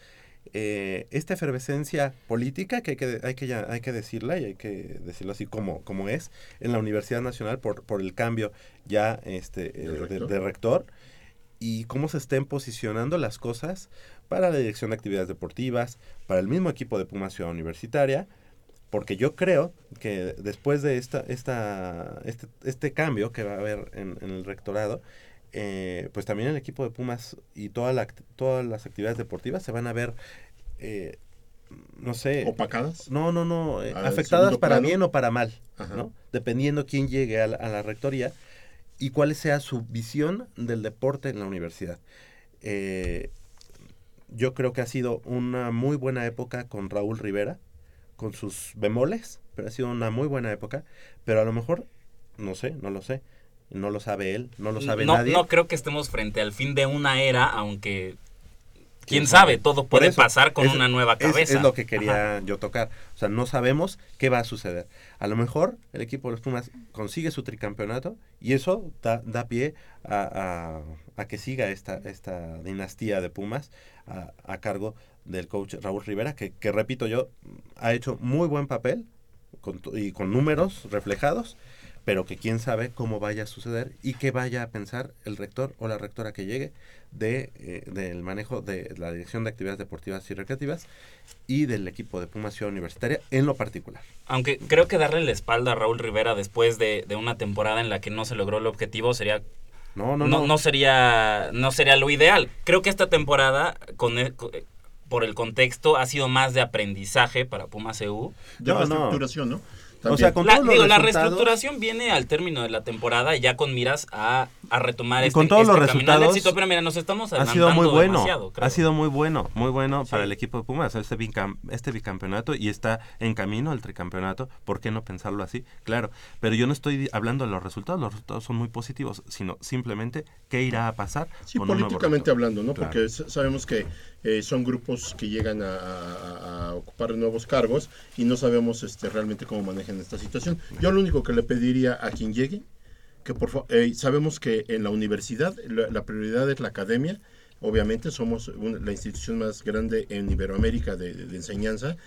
eh, esta efervescencia política que hay que, hay que, ya- hay que decirla y hay que decirlo así como, como es en la Universidad Nacional por, por el cambio ya este, eh, ¿De rector? de rector y cómo se estén posicionando las cosas para la dirección de actividades deportivas, para el mismo equipo de Pumas Ciudad Universitaria, porque yo creo que después de esta, esta, este, este cambio que va a haber en, en el rectorado, eh, pues también el equipo de Pumas y toda la, act- todas las actividades deportivas se van a ver, eh, no sé, ¿Opacadas? no, no, no, eh, afectadas para plano. bien o para mal, Ajá. ¿no? Dependiendo quién llegue a la, a la rectoría y cuál sea su visión del deporte en la universidad. Eh, yo creo que ha sido una muy buena época con Raúl Rivera, con sus bemoles, pero ha sido una muy buena época, pero a lo mejor, no sé, no lo sé, no lo sabe él, no lo sabe no, nadie. no creo que estemos frente al fin de una era, aunque ¿Quién sabe? todo puede eso, pasar con es- una nueva cabeza. Es, lo que quería yo tocar. O sea, no sabemos qué va a suceder. A lo mejor el equipo de los Pumas consigue su tricampeonato y eso da, da pie a, a- a que siga esta, esta dinastía de Pumas a, a cargo del coach Raúl Rivera, que, que repito yo, ha hecho muy buen papel con y con números reflejados, pero que quién sabe cómo vaya a suceder y qué vaya a pensar el rector o la rectora que llegue de, eh, del manejo de la dirección de actividades deportivas y recreativas y del equipo de Pumas Ciudad Universitaria en lo particular. Aunque creo que darle la espalda a Raúl Rivera después de, de una temporada en la que no se logró el objetivo sería No, no, no, no. no sería no sería lo ideal. Creo que esta temporada con el- por el contexto ha sido más de aprendizaje para Pumas EU. De No, no. reestructuración, ¿no? También. O sea, con La, todos los digo, la resultados- reestructuración viene al término de la temporada y ya con miras a, a retomar Y este, con todos este los camino al resultados, éxito, pero mira, nos estamos ha sido muy bueno. demasiado, creo. Ha sido muy bueno, muy bueno para el equipo de Pumas, este, bicam- este bicampeonato y está en camino al tricampeonato. ¿Por qué no pensarlo así? Claro, pero yo no estoy hablando de los resultados, los resultados son muy positivos, sino simplemente qué irá a pasar. Sí, con un nuevo políticamente hablando, ¿no? Claro. Porque sabemos que eh, son grupos que llegan a, a- a ocupar nuevos cargos y no sabemos este, realmente cómo manejan esta situación. Yo lo único que le pediría a quien llegue, que por favor, sabemos que en la universidad la, la prioridad es la academia. Obviamente somos la institución más grande en Iberoamérica de, de- de enseñanza.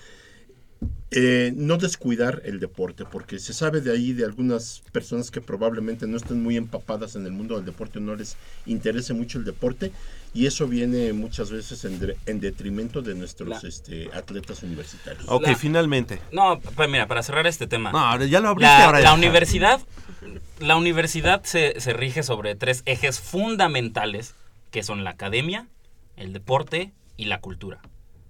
Eh, no descuidar el deporte, porque se sabe de ahí de algunas personas que probablemente no estén muy empapadas en el mundo del deporte, no les interese mucho el deporte, y eso viene muchas veces en, de- en detrimento de nuestros La- este, atletas universitarios. Ok, La- finalmente. No, pues mira, para cerrar este tema. No, ahora ya lo abriste, la, ahora la ya. universidad, la universidad se, se rige sobre tres ejes fundamentales, que son la academia, el deporte y la cultura.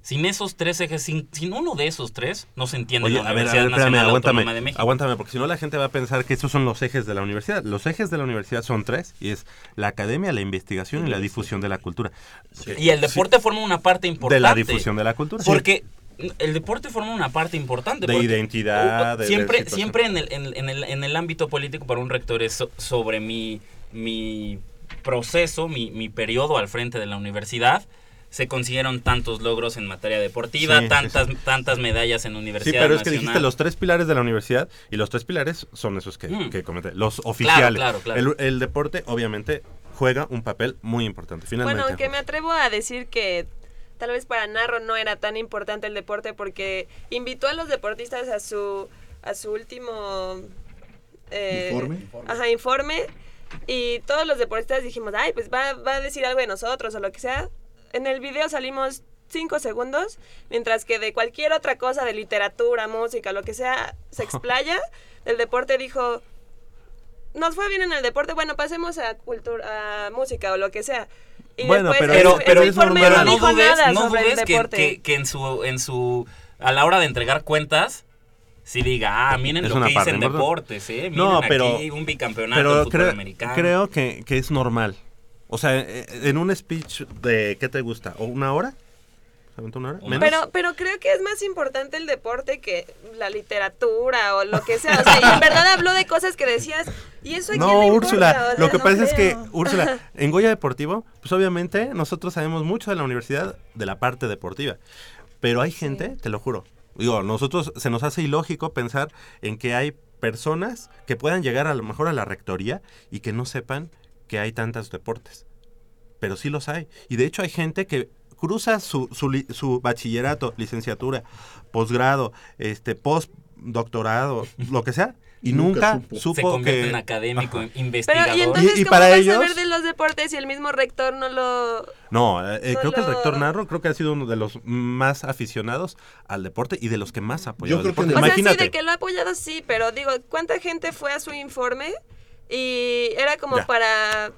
Sin esos tres ejes, sin, sin uno de esos tres, no se entiende Oye, la a ver, a Universidad ver, espérame, Nacional aguántame, Autónoma de México. aguántame, porque si no la gente va a pensar que esos son los ejes de la universidad. Los ejes de la universidad son tres, y es la academia, la investigación y la difusión de la cultura. Y el deporte forma una parte importante. De la difusión de la cultura. Porque el deporte forma una parte importante. De identidad, de- de siempre siempre en el, en, en el, en el ámbito político para un rector es so- sobre mi, mi proceso, mi, mi periodo al frente de la universidad. Se consiguieron tantos logros en materia deportiva, Sí, sí, tantas, sí. tantas medallas en Sí, universidad. pero es que nacional. dijiste los tres pilares de la universidad y los tres pilares son esos que, Mm. que comenté, los oficiales. claro, claro. El, el deporte obviamente juega un papel muy importante. Finalmente. Bueno, aunque me atrevo a decir que tal vez para Narro no era tan importante el deporte porque invitó a los deportistas a su a su último eh, Informe. Ajá, informe y todos los deportistas dijimos, ay, pues va, va a decir algo de nosotros o lo que sea. En el video salimos cinco segundos, mientras que de cualquier otra cosa, de literatura, música, lo que sea, se explaya. El deporte dijo, nos fue bien en el deporte, bueno, pasemos a cultura, a música o lo que sea. Y Bueno, después pero- en pero, informe normal. no dijo dudes, nada no sobre el dudes que, deporte. que- que en su en su a la hora de entregar cuentas sí diga, ah, miren Es lo una que hice en deportes, eh, miren No, pero- aquí un bicampeonato pero creo, americano. creo que, que es normal. O sea, eh, en un speech de ¿qué te gusta? ¿O una hora? ¿Se aventó una hora? ¿Menos? Pero, pero creo que es más importante el deporte que la literatura o lo que sea. O sea, y en verdad habló de cosas que decías, y eso No, le Úrsula, importa? O sea, lo que no pasa es que. Úrsula, en Goya Deportivo, pues obviamente nosotros sabemos mucho de la universidad, de la parte deportiva, pero hay gente, te lo juro, digo, nosotros se nos hace ilógico pensar en que hay personas que puedan llegar a lo mejor a la rectoría y que no sepan que hay tantos deportes, pero sí los hay, y de hecho hay gente que cruza su, su, li- su bachillerato, licenciatura, posgrado, este, postdoctorado, lo que sea, y Nunca nunca, supo. supo se convierte que en académico, Ajá. en Pero, investigador. y entonces, Y- y ¿cómo para vas ellos- a de los deportes si el mismo rector no lo... No, eh, No creo que el lo- rector Narro creo que ha sido uno de los más aficionados al deporte y de los que más ha apoyado Yo creo que deporte. O sea, Imagínate. sí, de que lo ha apoyado, sí, pero digo, ¿cuánta gente fue a su informe? Y era como Ya. para...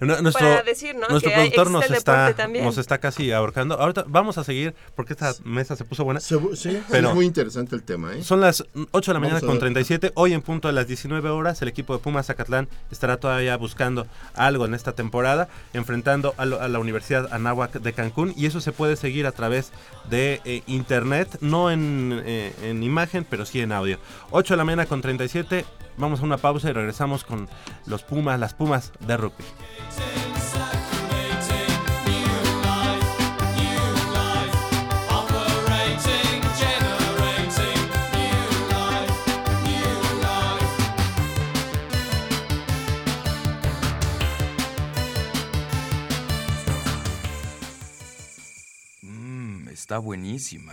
Nu- nuestro para decir, ¿no? nuestro que productor nos está, nos está casi ahorcando. Ahorita vamos a seguir porque esta mesa se puso buena. Se- sí, Pero- es muy interesante el tema, ¿eh? Son las 8 de la mañana con ver. 37. Hoy en punto de las 19 horas, el equipo de Pumas Zacatlán estará todavía buscando algo en esta temporada, enfrentando a, lo- a la Universidad Anáhuac de Cancún. Y eso se puede seguir a través de eh, internet, no en, eh, en imagen, pero sí en audio. 8 de la mañana con 37. Vamos a una pausa y regresamos con los Pumas, las Pumas de rugby. Mmm, está buenísima.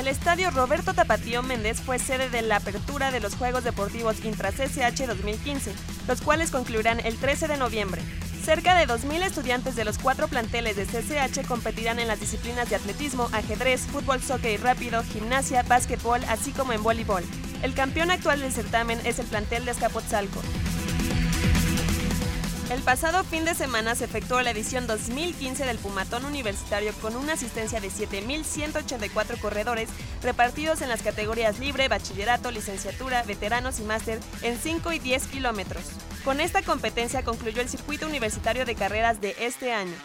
El estadio Roberto Tapatío Méndez fue sede de la apertura de los Juegos Deportivos Intra CCH 2015, los cuales concluirán el 13 de noviembre. Cerca de 2.000 estudiantes de los cuatro planteles de CCH competirán en las disciplinas de atletismo, ajedrez, fútbol, soccer y rápido, gimnasia, básquetbol, así como en voleibol. El campeón actual del certamen es el plantel de Escapotzalco. El pasado fin de semana se efectuó la edición 2015 del Pumatón Universitario con una asistencia de 7.184 corredores repartidos en las categorías libre, bachillerato, licenciatura, veteranos y máster en 5 y 10 kilómetros. Con esta competencia concluyó el circuito universitario de carreras de este año.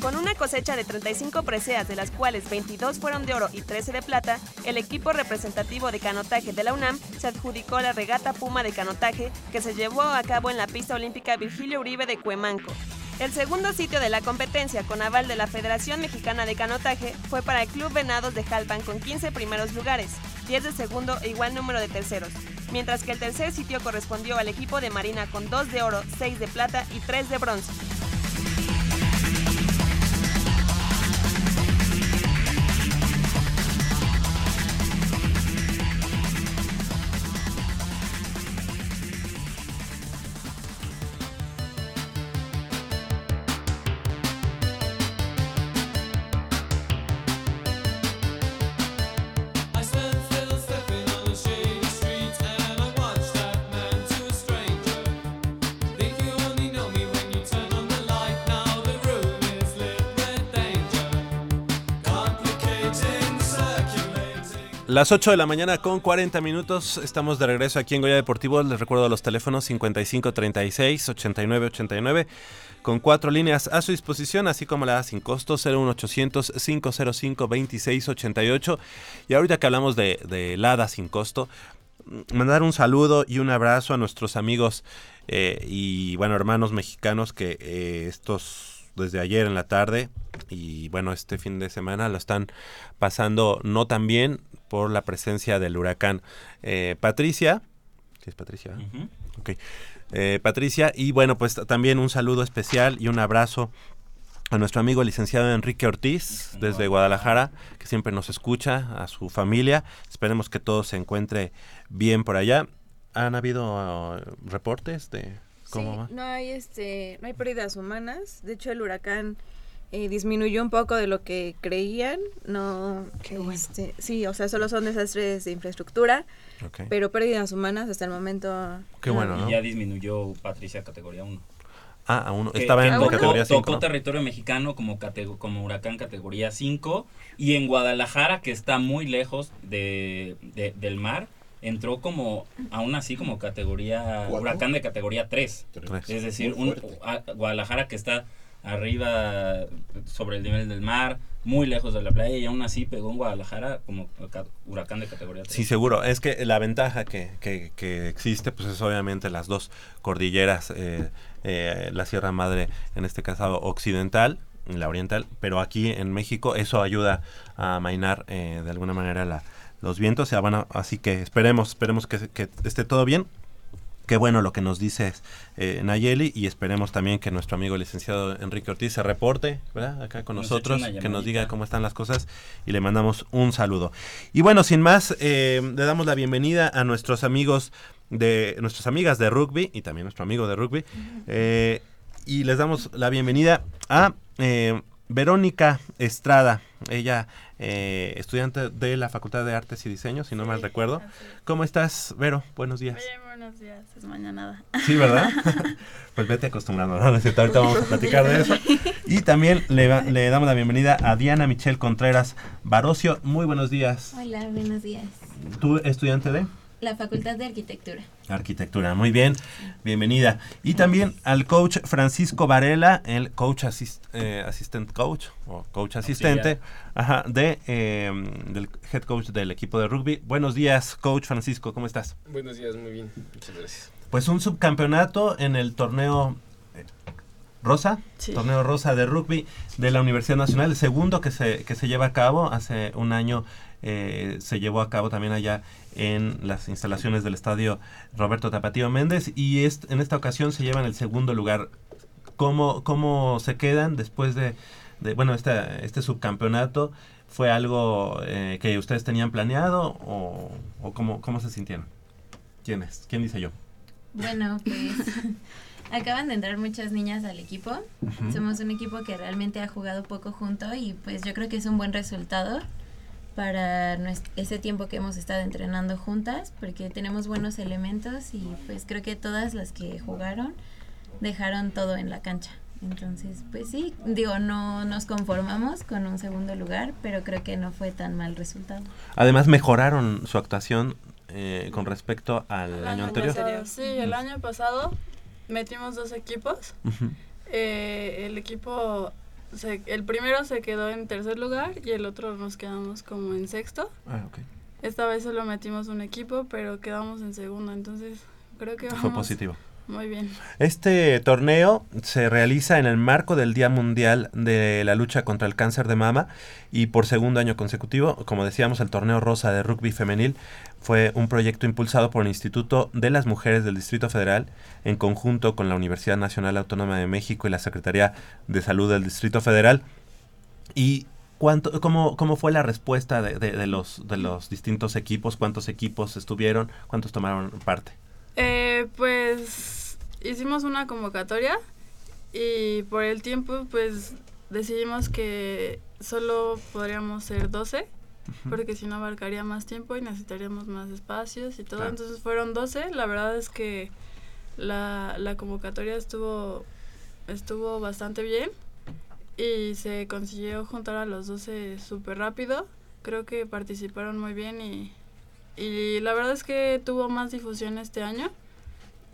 Con una cosecha de 35 preseas, de las cuales 22 fueron de oro y 13 de plata, el equipo representativo de canotaje de la UNAM se adjudicó la regata Puma de canotaje que se llevó a cabo en la pista olímpica Virgilio Uribe de Cuemanco. El segundo sitio de la competencia con aval de la Federación Mexicana de Canotaje fue para el Club Venados de Jalpan con 15 primeros lugares, 10 de segundo e igual número de terceros, mientras que el tercer sitio correspondió al equipo de Marina con 2 de oro, 6 de plata y 3 de bronce. Las 8 de la mañana con 40 minutos. Estamos de regreso aquí en Goya Deportivo. Les recuerdo los teléfonos 5536 8989 con cuatro líneas a su disposición, así como la sin costo 01800 505 2688. Y ahorita que hablamos de, de sin costo, mandar un saludo y un abrazo a nuestros amigos eh, y bueno hermanos mexicanos que eh, estos desde ayer en la tarde y bueno este fin de semana lo están pasando no tan bien por la presencia del huracán Eh, Patricia ¿sí es Patricia Ujú. Ok. Eh, Patricia y bueno pues también un saludo especial y un abrazo a nuestro amigo licenciado Enrique Ortiz desde Guadalajara, que siempre nos escucha, a su familia. Esperemos que todo se encuentre bien por allá. ¿Han habido uh, reportes de cómo va? No hay este, no hay pérdidas humanas. De hecho, el huracán eh, disminuyó un poco de lo que creían. No, este, sí, o sea, solo son desastres de infraestructura, Ok. pero pérdidas humanas hasta el momento. Qué bueno, ¿no? Y ya disminuyó Patricia categoría 1. Ah, a uno. Que- Estaba que en tocó- categoría 5. Tocó territorio mexicano como, catego- como huracán categoría 5 y en Guadalajara, que está muy lejos de, de- del mar, entró como, aún así como categoría, ¿Cuatro? huracán de categoría 3. Tres. Es decir, un, a- Guadalajara que está arriba sobre el nivel del mar, muy lejos de la playa y aún así pegó en Guadalajara como huracán de categoría 3. Sí, seguro. Es que la ventaja que, que- que existe, pues es obviamente las dos cordilleras, eh, eh, la Sierra Madre, en este caso occidental, y la oriental, pero aquí en México eso ayuda a amainar eh, de alguna manera la- los vientos. O sea, van así que esperemos, esperemos que esté todo bien. Qué bueno lo que nos dice eh, Nayeli y esperemos también que nuestro amigo el licenciado Enrique Ortiz se reporte, ¿verdad? Acá con Nos nosotros, que nos diga cómo están las cosas y le mandamos un saludo. Y bueno, sin más, eh, le damos la bienvenida a nuestros amigos de nuestras amigas de rugby y también nuestro amigo de rugby. eh, y les damos la bienvenida a eh, Verónica Estrada, ella eh, estudiante de la Facultad de Artes y Diseño, si no mal recuerdo. ¿Cómo estás, Vero? Buenos días. Bien, buenos días, es mañanada. Sí, ¿verdad? pues vete acostumbrando, ¿no? Ahorita vamos a platicar de eso. Y también le, le damos la bienvenida a Diana Michelle Contreras Barocio. Muy buenos días. Hola, buenos días. ¿Tú estudiante de? La Facultad de Arquitectura. Arquitectura, muy bien, bienvenida. Y también al coach Francisco Varela, el coach asist, eh, assistant coach o coach asistente ajá, de, eh, del head coach del equipo de rugby. Buenos días, coach Francisco, ¿cómo estás? Buenos días, muy bien, muchas gracias. Pues un subcampeonato en el torneo eh, Rosa, Sí. torneo Rosa de rugby de la Universidad Nacional, el segundo que se, que se lleva a cabo hace un año. eh, se llevó a cabo también allá en las instalaciones del estadio Roberto Tapatío Méndez y est- en esta ocasión se llevan el segundo lugar. ¿Cómo, cómo se quedan después de, de, bueno, este, este subcampeonato? ¿Fue algo eh, que ustedes tenían planeado o, o cómo, cómo se sintieron? ¿Quién es? ¿Quién dice yo? Bueno, pues acaban de entrar muchas niñas al equipo. Somos un equipo que realmente ha jugado poco junto y pues yo creo que es un buen resultado para ese tiempo que hemos estado entrenando juntas porque tenemos buenos elementos y pues creo que todas las que jugaron dejaron todo en la cancha. Entonces, pues sí, digo, no nos conformamos con un segundo lugar, pero creo que no fue tan mal resultado. Además mejoraron su actuación eh, con respecto al El año anterior. pasado, Sí, el año pasado metimos dos equipos. Eh, el equipo, se- el primero se quedó en tercer lugar y el otro nos quedamos como en sexto. Ah, ok. Esta vez solo metimos un equipo, pero quedamos en segundo, entonces creo que Fue vamos positivo. Muy bien. Este torneo se realiza en el marco del Día Mundial de la Lucha contra el Cáncer de Mama y por segundo año consecutivo, como decíamos, el torneo rosa de rugby femenil fue un proyecto impulsado por el Instituto de las Mujeres del Distrito Federal en conjunto con la Universidad Nacional Autónoma de México y la Secretaría de Salud del Distrito Federal. ¿Y cuánto, cómo, cómo fue la respuesta de, de- de los, de los distintos equipos? ¿Cuántos equipos estuvieron? ¿Cuántos tomaron parte? Eh, pues hicimos una convocatoria y por el tiempo pues decidimos que solo podríamos ser 12 porque si no abarcaría más tiempo y necesitaríamos más espacios y todo. Claro. Entonces fueron 12. La verdad es que la, la convocatoria estuvo, estuvo bastante bien y se consiguió juntar a los 12 súper rápido. Creo que participaron muy bien y, y la verdad es que tuvo más difusión este año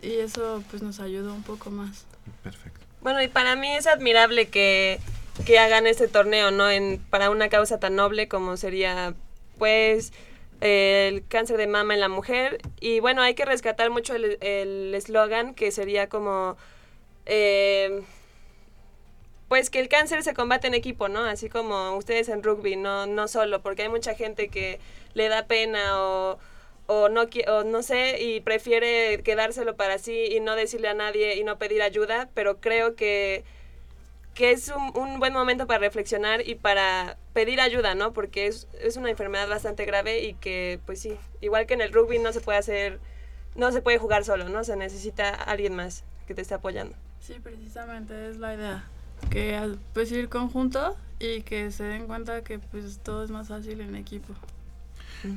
y eso pues nos ayudó un poco más. Perfecto. Bueno, y para mí es admirable que, que hagan este torneo, ¿no? En, para una causa tan noble como sería, pues, el cáncer de mama en la mujer. Y bueno, hay que rescatar mucho el el eslogan que sería como, eh, pues que el cáncer se combate en equipo, ¿no? Así como ustedes en rugby, no, no solo, porque hay mucha gente que le da pena o, o no o no sé y prefiere quedárselo para sí y no decirle a nadie y no pedir ayuda, pero creo que que es un, un buen momento para reflexionar y para pedir ayuda, ¿no? Porque es, es una enfermedad bastante grave y que, pues sí, igual que en el rugby no se puede hacer, no se puede jugar solo, ¿no? Se necesita alguien más que te esté apoyando. Sí, precisamente es la idea, que pues ir conjunto y que se den cuenta que pues todo es más fácil en equipo.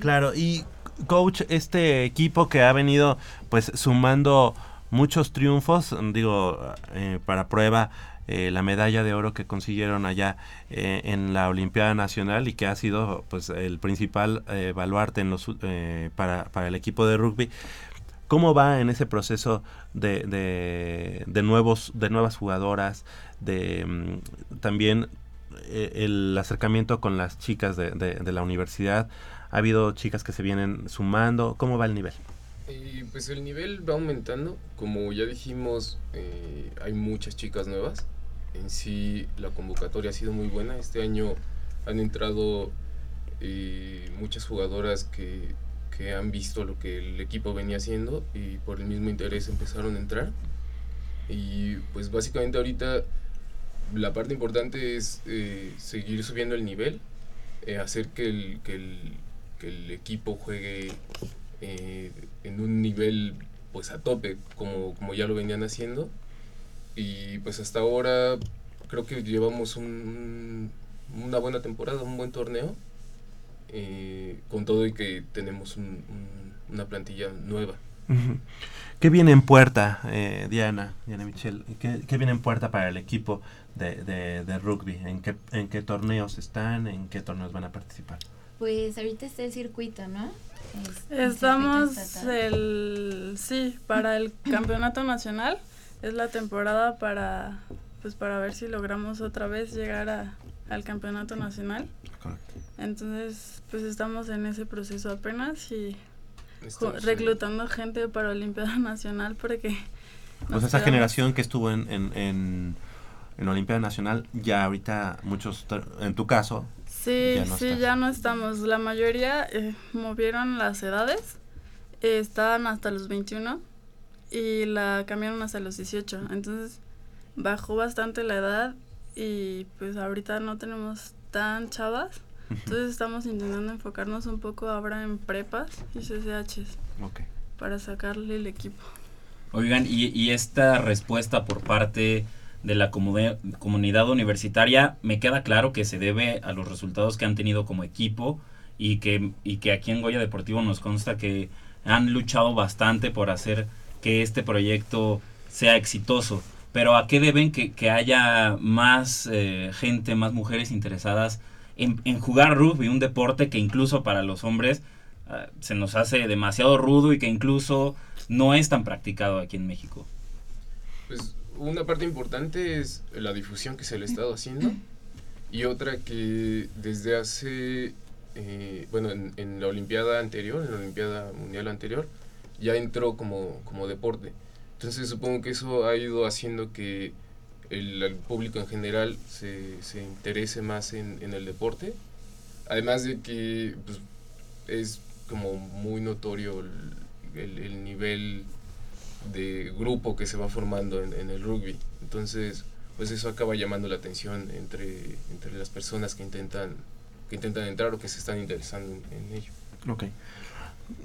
Claro, y coach, este equipo que ha venido pues sumando muchos triunfos, digo, eh, para prueba eh, la medalla de oro que consiguieron allá eh, en la Olimpiada Nacional y que ha sido pues el principal baluarte en los, para, para el equipo de rugby. ¿Cómo va en ese proceso de, de, de nuevos, de nuevas jugadoras, de mm, también el acercamiento con las chicas de- de la universidad? ¿Ha habido chicas que se vienen sumando? ¿Cómo va el nivel? Y pues el nivel va aumentando, como ya dijimos, eh, hay muchas chicas nuevas. En sí la convocatoria ha sido muy buena. Este año han entrado eh, muchas jugadoras que, que han visto lo que el equipo venía haciendo y por el mismo interés empezaron a entrar. Y pues básicamente ahorita la parte importante es eh, seguir subiendo el nivel, eh, hacer que el, que, el, que el equipo juegue eh, en un nivel pues a tope como, como ya lo venían haciendo y pues hasta ahora creo que llevamos un- un- una buena temporada, un buen torneo eh, con todo y que tenemos un- un- una plantilla nueva. ¿Qué viene en puerta, eh, Diana, Diana Michel? ¿Qué, qué viene en puerta para el equipo de, de- de rugby? ¿En qué, ¿En qué torneos están? ¿En qué torneos van a participar? Pues ahorita está el circuito, ¿no? Es- Estamos el sí para el campeonato nacional es la temporada para pues para ver si logramos otra vez llegar a, al campeonato nacional. Entonces pues estamos en ese proceso apenas y reclutando gente para Olimpiada Nacional porque Pues esa generación que estuvo en, en, en, en Olimpiada Nacional, ya ahorita muchos, en tu caso, Sí, ya no sí, está. ya no estamos. La mayoría eh, movieron las edades. eh, estaban hasta los 21 y la cambiaron hasta los 18. Entonces bajó bastante la edad y pues ahorita no tenemos tan chavas. Entonces estamos intentando enfocarnos un poco ahora en prepas y CCHs Ok. para sacarle el equipo. Oigan, y, y esta respuesta por parte de la comu- comunidad universitaria me queda claro que se debe a los resultados que han tenido como equipo y que, y que aquí en Goya Deportivo nos consta que han luchado bastante por hacer que este proyecto sea exitoso. Pero ¿a qué deben que, que haya más eh, gente, más mujeres interesadas en, en jugar rugby, un deporte que incluso para los hombres ah, se nos hace demasiado rudo y que incluso no es tan practicado aquí en México? Pues una parte importante es la difusión que se le ha estado haciendo y otra que desde hace, eh, bueno, en, la Olimpiada anterior, en la Olimpiada Mundial anterior, ya entró como, como deporte. Entonces supongo que eso ha ido haciendo que el, público en general se, se interese más en, en el deporte. Además de que pues, es como muy notorio el- el nivel de grupo que se va formando en, en el rugby. Entonces, pues eso acaba llamando la atención entre, entre las personas que intentan, que intentan entrar o que se están interesando en, en ello. Ok.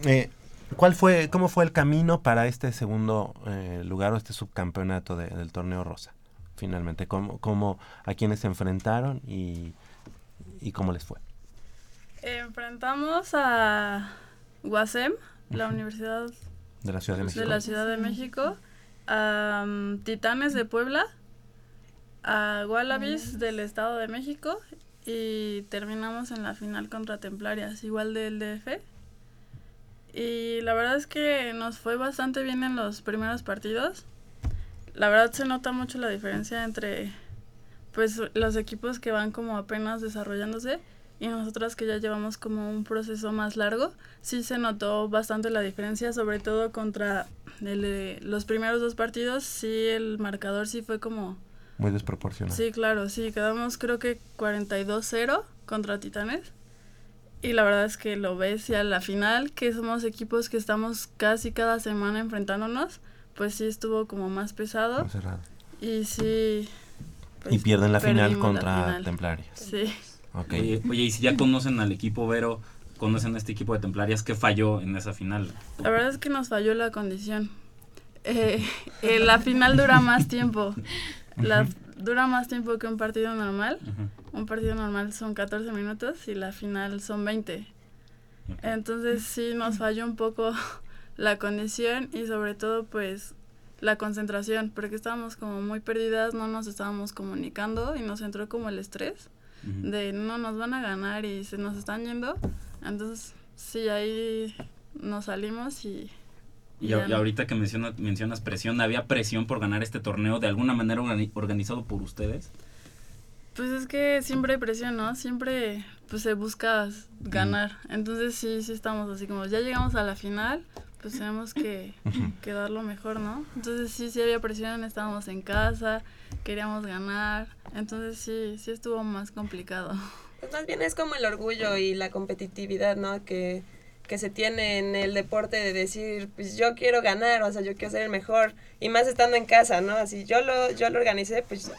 Eh, ¿Cuál fue, cómo fue el camino para este segundo eh, lugar o este subcampeonato de- del torneo rosa? Finalmente, ¿cómo, cómo, a quiénes se enfrentaron y, y cómo les fue? Enfrentamos a UASEM, la Universidad De la Ciudad de México. de la Ciudad de México, a mm, Titanes de Puebla, a Wallabies del Estado de México y terminamos en la final contra Templarias, igual del DF. Y la verdad es que nos fue bastante bien en los primeros partidos. La verdad se nota mucho la diferencia entre pues los equipos que van como apenas desarrollándose y nosotras que ya llevamos como un proceso más largo, sí se notó bastante la diferencia, sobre todo contra el, los primeros dos partidos, sí el marcador sí fue como... Muy desproporcionado. Sí, claro, sí, quedamos creo que 42-0 contra Titanes. Y la verdad es que lo ves y a la final, que somos equipos que estamos casi cada semana enfrentándonos, pues sí estuvo como más pesado. Muy cerrado. Y sí... pues, y pierden la final perdimos la contra final. Templarias. Sí. Ok. Oye, oye, y si ya conocen al equipo Vero, conocen a este equipo de Templarias, ¿qué falló en esa final? La verdad es que nos falló la condición. Eh, eh, la final dura más tiempo. La, dura más tiempo que un partido normal. Un partido normal son 14 minutos y la final son 20. Entonces sí nos falló un poco la condición y sobre todo pues la concentración, porque estábamos como muy perdidas, no nos estábamos comunicando y nos entró como el estrés De no nos van a ganar y se nos están yendo. Entonces sí, ahí nos salimos y... Y, a- y ahorita que menciona- mencionas presión, ¿había presión por ganar este torneo de alguna manera organi- organizado por ustedes? Pues es que siempre hay presión, ¿no? Siempre pues se busca ganar. Entonces sí, sí estamos así como, ya llegamos a la final, pues tenemos que, que dar lo mejor, ¿no? Entonces sí, sí había presión, estábamos en casa, queríamos ganar. Entonces sí, sí estuvo más complicado. Pues más bien es como el orgullo y la competitividad, ¿no? Que, que se tiene en el deporte de decir, pues yo quiero ganar, o sea, yo quiero ser el mejor. Y más estando en casa, ¿no? Así yo lo, yo lo organicé, pues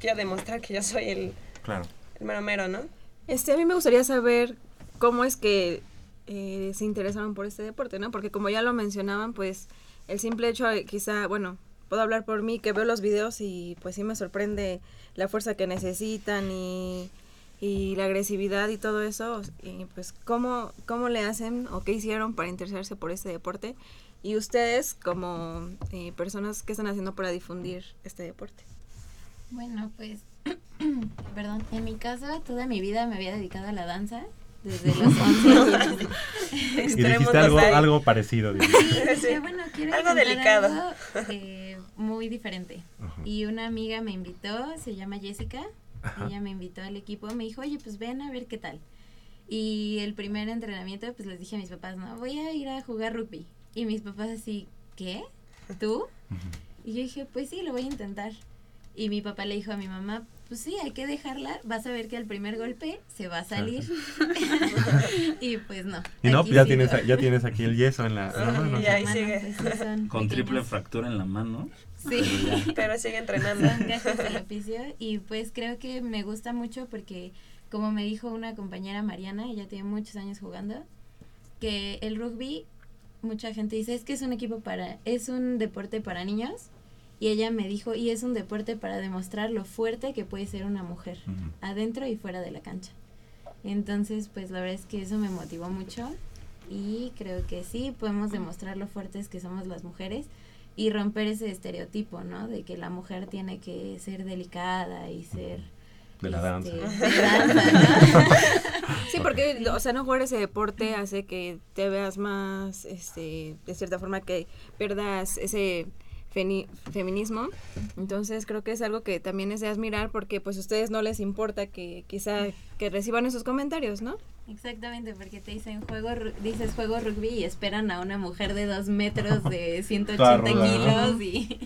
quiero demostrar que yo soy el, Claro. el mero mero, ¿no? Este, a mí me gustaría saber cómo es que eh, se interesaron por este deporte, ¿no? Porque como ya lo mencionaban, pues el simple hecho, quizá, bueno, puedo hablar por mí, que veo los videos y pues sí me sorprende la fuerza que necesitan y, y la agresividad y todo eso. Y pues cómo, cómo le hacen o qué hicieron para interesarse por este deporte. Y ustedes como eh, personas, ¿qué están haciendo para difundir este deporte? Bueno, pues, perdón, en mi caso toda mi vida me había dedicado a la danza desde los 11 años. Y dijiste algo, algo parecido. Dije, bueno, quiero Algo delicado. algo, eh, muy diferente. Y una amiga me invitó, se llama Jessica, Ajá. ella me invitó al equipo, me dijo, oye, pues ven a ver qué tal. Y el primer entrenamiento, pues les dije a mis papás, no, voy a ir a jugar rugby. Y mis papás así, ¿qué? ¿Tú? Y yo dije, pues sí, lo voy a intentar. Y mi papá le dijo a mi mamá, pues sí, hay que dejarla, vas a ver que al primer golpe se va a salir. y pues no. Y no, ya sigo. tienes, ya tienes aquí el yeso en la, mano. y ahí sigue. pues sí, Con triple fractura en la mano. Sí. Pero sigue entrenando. Son y pues creo que me gusta mucho porque como me dijo una compañera Mariana, ella tiene muchos años jugando, que el rugby mucha gente dice es que es un equipo para es un deporte para niños y ella me dijo y es un deporte para demostrar lo fuerte que puede ser una mujer adentro y fuera de la cancha. Entonces, pues la verdad es que eso me motivó mucho y creo que sí podemos demostrar lo fuertes que somos las mujeres y romper ese estereotipo, ¿no? De que la mujer tiene que ser delicada y ser De la danza. este, de danza, ¿no? Sí, porque, o sea, no jugar ese deporte hace que te veas más, este, de cierta forma, que pierdas ese feminismo. Entonces, creo que es algo que también es de admirar porque, pues, a ustedes no les importa que quizá que reciban esos comentarios, ¿no? Exactamente, porque te dicen juego, dices juego rugby y esperan a una mujer de dos metros de 180 Toda ruda, ¿no? kilos y,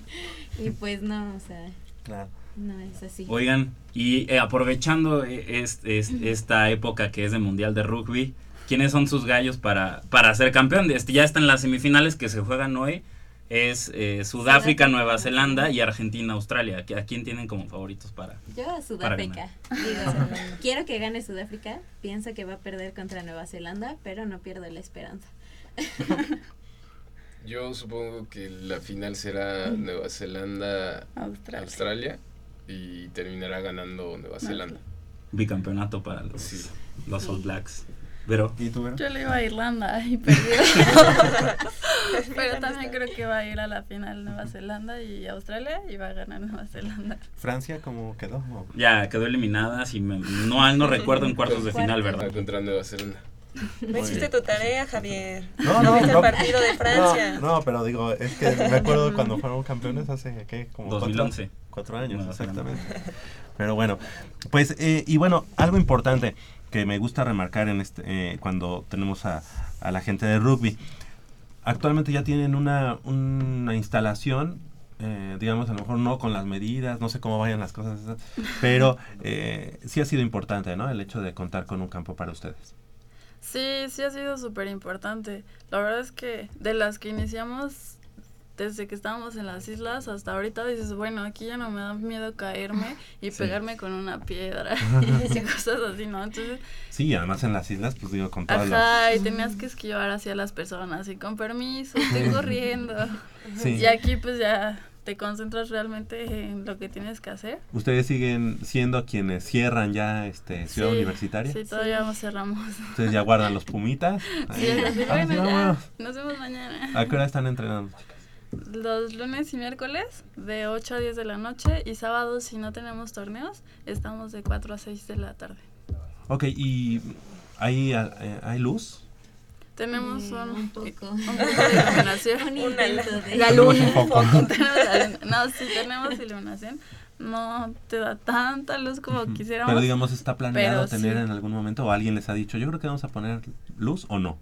y pues no, o sea, Claro. no es así. Oigan, y eh, aprovechando eh, es- es- esta época que es de Mundial de Rugby, ¿quiénes son sus gallos para, para ser campeón? Este, ya están las semifinales que se juegan hoy. Es eh, Sudáfrica. Nueva Zelanda y Argentina, Australia. ¿A qui- ¿A quién tienen como favoritos para? Yo a Sudáfrica. Digo, quiero que gane Sudáfrica. Pienso que va a perder contra Nueva Zelanda, pero no pierdo la esperanza. Yo supongo que la final será Nueva Zelanda Australia. Australia y terminará ganando Nueva Zelanda. Bicampeonato para los, los All Blacks. Pero, ¿Y tú, Vero? Yo le iba a Irlanda y perdió. Pero también creo que va a ir a la final Nueva Zelanda y Australia y va a ganar Nueva Zelanda. ¿Francia cómo quedó? ¿O- ya quedó eliminada, si me- no, no recuerdo en cuartos de final, ¿verdad? Ah, Contra Nueva Zelanda. No hiciste tu tarea, Javier. No, no, no. el partido de Francia. No, no, pero digo, es que me acuerdo cuando fueron campeones hace, ¿qué? Como cuatro- 2011. Cuatro, años, Nueva Zelanda. exactamente. Pero bueno, pues, eh, y bueno, algo importante que me gusta remarcar en este, eh, cuando tenemos a, a la gente de rugby. Actualmente ya tienen una, una instalación, eh, digamos, a lo mejor no con las medidas, no sé cómo vayan las cosas, esas, pero eh, sí ha sido importante, ¿no? El hecho de contar con un campo para ustedes. Sí, sí ha sido súper importante. La verdad es que de las que iniciamos, desde que estábamos en las islas hasta ahorita, dices, bueno, aquí ya no me da miedo caerme y Sí. pegarme con una piedra y cosas así, ¿no? Entonces, Sí, además en las islas, pues digo, con todas las... ajá, y tenías que esquivar hacia las personas y con permiso, estoy corriendo. Sí. Y aquí pues ya te concentras realmente en lo que tienes que hacer. ¿Ustedes siguen siendo quienes cierran ya este Ciudad Sí, Universitaria? Sí, todavía no cerramos. Ustedes ya guardan los pumitas. Sí, Ah, sí, bueno, ya, nos vemos mañana. ¿A qué hora están entrenando? Los lunes y miércoles de 8 a 10 de la noche y sábados si no tenemos torneos estamos de 4 a 6 de la tarde. Ok, ¿y hay, eh, hay luz? Tenemos Eh, un, un poco. un poco de iluminación. Un de- La luna. un luna. No, sí tenemos iluminación. No te da tanta luz como quisiéramos. Pero digamos, ¿está planeado tener sí. en algún momento o alguien les ha dicho, yo creo que vamos a poner luz o no?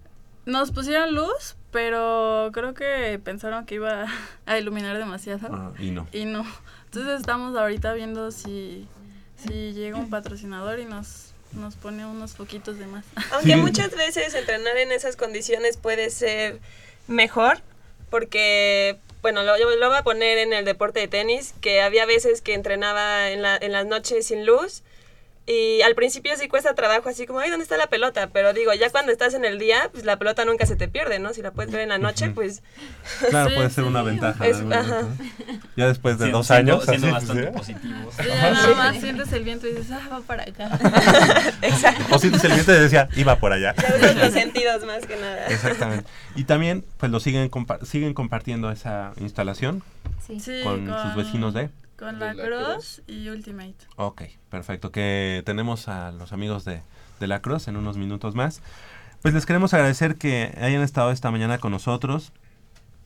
Nos pusieron luz, pero creo que pensaron que iba a iluminar demasiado. Ah, y no. Y no. Entonces estamos ahorita viendo si, si llega un patrocinador y nos, nos pone unos foquitos de más. Aunque Sí. muchas veces entrenar en esas condiciones puede ser mejor, porque, bueno, lo, yo lo voy a poner en el deporte de tenis, que había veces que entrenaba en, la, en las noches sin luz. Y al principio sí cuesta trabajo, así como, ay, ¿dónde está la pelota? Pero digo, ya cuando estás en el día, pues la pelota nunca se te pierde, ¿no? Si la puedes ver en la noche, pues... Claro, Sí, puede ser sí. una ventaja. Ya después de Siendo- dos años. siendo así, bastante ¿sí? positivos. Sí, ya nada más sientes el viento y dices, ah, va para acá. Exacto. O sientes el viento y decía, iba por allá. Los sentidos más que nada. Exactamente. Y también, pues lo siguen compa- siguen compartiendo esa instalación Sí. Sí, con sus vecinos de. Con la Cross. y Ultimate. Ok, perfecto. Que tenemos a los amigos de, de la Cruz en unos minutos más. Pues les queremos agradecer que hayan estado esta mañana con nosotros.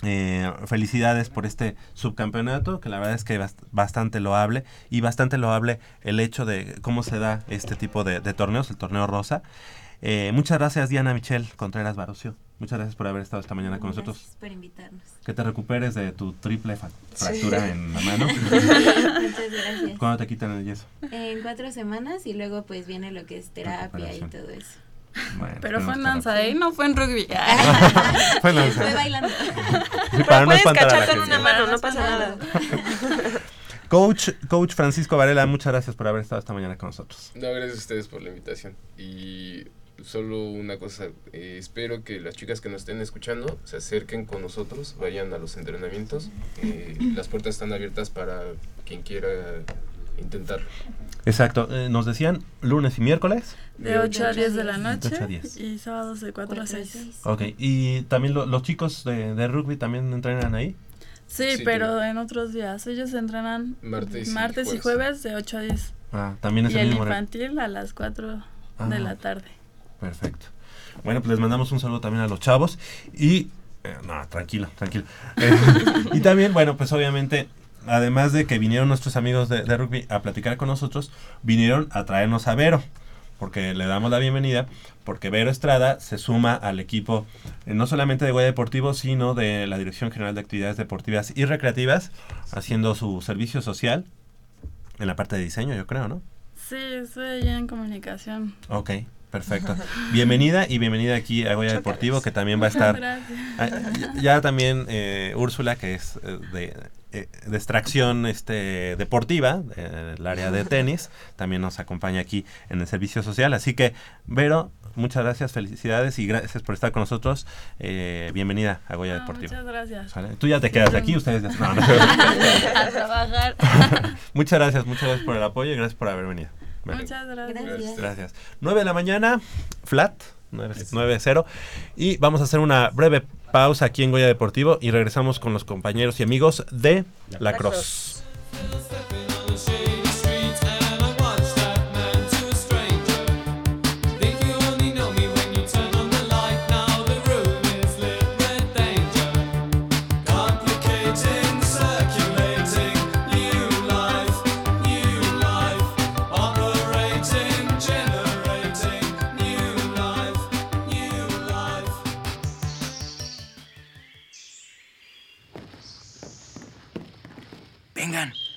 Eh, felicidades por este subcampeonato, que la verdad es que es bastante loable y bastante loable el hecho de cómo se da este tipo de, de torneos, el torneo rosa. Eh, muchas gracias Diana Michelle Contreras Barocio. Muchas gracias por haber estado esta mañana con nosotros. Gracias por invitarnos. Que te recuperes de tu triple fa- fractura en la mano. Muchas gracias. ¿Cuándo te quitan el yeso? En cuatro semanas y luego pues viene lo que es terapia y todo eso. Bueno, Pero fue en danza, ¿eh? No fue en rugby. Fue en danza. Fue bailando. Sí, para no puedes cachar con una mano, no pasa nada. Coach, Coach Francisco Varela, muchas gracias por haber estado esta mañana con nosotros. No, gracias a ustedes por la invitación. Y solo una cosa, eh, espero que las chicas que nos estén escuchando se acerquen con nosotros, vayan a los entrenamientos. Eh, las puertas están abiertas para quien quiera intentarlo. Exacto, eh, nos decían lunes y miércoles. De 8 a 10 de la De noche. 8 a 10. Y sábados de 4 a 6. Ok, y también lo- los chicos de, de rugby también entrenan ahí. Sí, Sí, pero en otros días. Ellos entrenan Martes y martes y jueves. jueves de 8 a 10. Ah, también es y el el mismo infantil a las 4 Ah. de la tarde. Perfecto. Bueno, pues les mandamos un saludo también a los chavos y... eh, no, tranquilo, tranquilo. Eh, y también, bueno, pues obviamente, además de que vinieron nuestros amigos de, de rugby a platicar con nosotros, vinieron a traernos a Vero, porque le damos la bienvenida, porque Vero Estrada se suma al equipo eh, no solamente de Guaya Deportivo, sino de la Dirección General de Actividades Deportivas y Recreativas, haciendo su servicio social en la parte de diseño, yo creo, ¿no? Sí, estoy en comunicación. Ok, perfecto. Bienvenida y bienvenida aquí a Goya Deportivo, que también va a estar. Gracias. Ah, ya, ya también eh, Úrsula, que es eh, de, eh, de extracción este, deportiva, del área de tenis, también nos acompaña aquí en el servicio social. Así que, Vero, muchas gracias, felicidades y gracias por estar con nosotros. Eh, bienvenida a Goya No, Deportivo. muchas gracias. Tú ya te quedas aquí, ustedes ya. no, no. a trabajar. muchas gracias, muchas gracias por el apoyo y gracias por haber venido. Muchas gracias. Gracias. Gracias. 9 de la mañana, flat, 9-0. Y vamos a hacer una breve pausa aquí en Goya Deportivo y regresamos con los compañeros y amigos de La Cross. Vengan,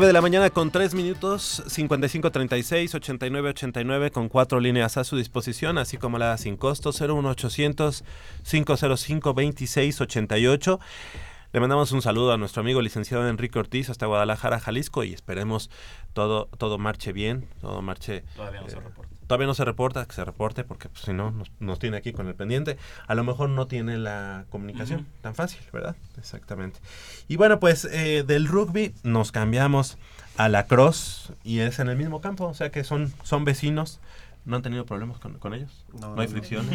9 de la mañana con 3 minutos, 5536 8989 con 4 líneas a su disposición, así como la sin costo 01800 505 2688. Le mandamos un saludo a nuestro amigo licenciado Enrique Ortiz hasta Guadalajara, Jalisco y esperemos todo todo marche bien, todo marche Todavía no se eh, reporta. Todavía no se reporta, que se reporte porque pues, si no nos, nos tiene aquí con el pendiente. A lo mejor no tiene la comunicación tan fácil, ¿verdad? Exactamente. Y bueno, pues eh, del rugby nos cambiamos a la cross y es en el mismo campo, o sea que son, son vecinos. ¿No han tenido problemas con, con ellos? No, hay no, fricción.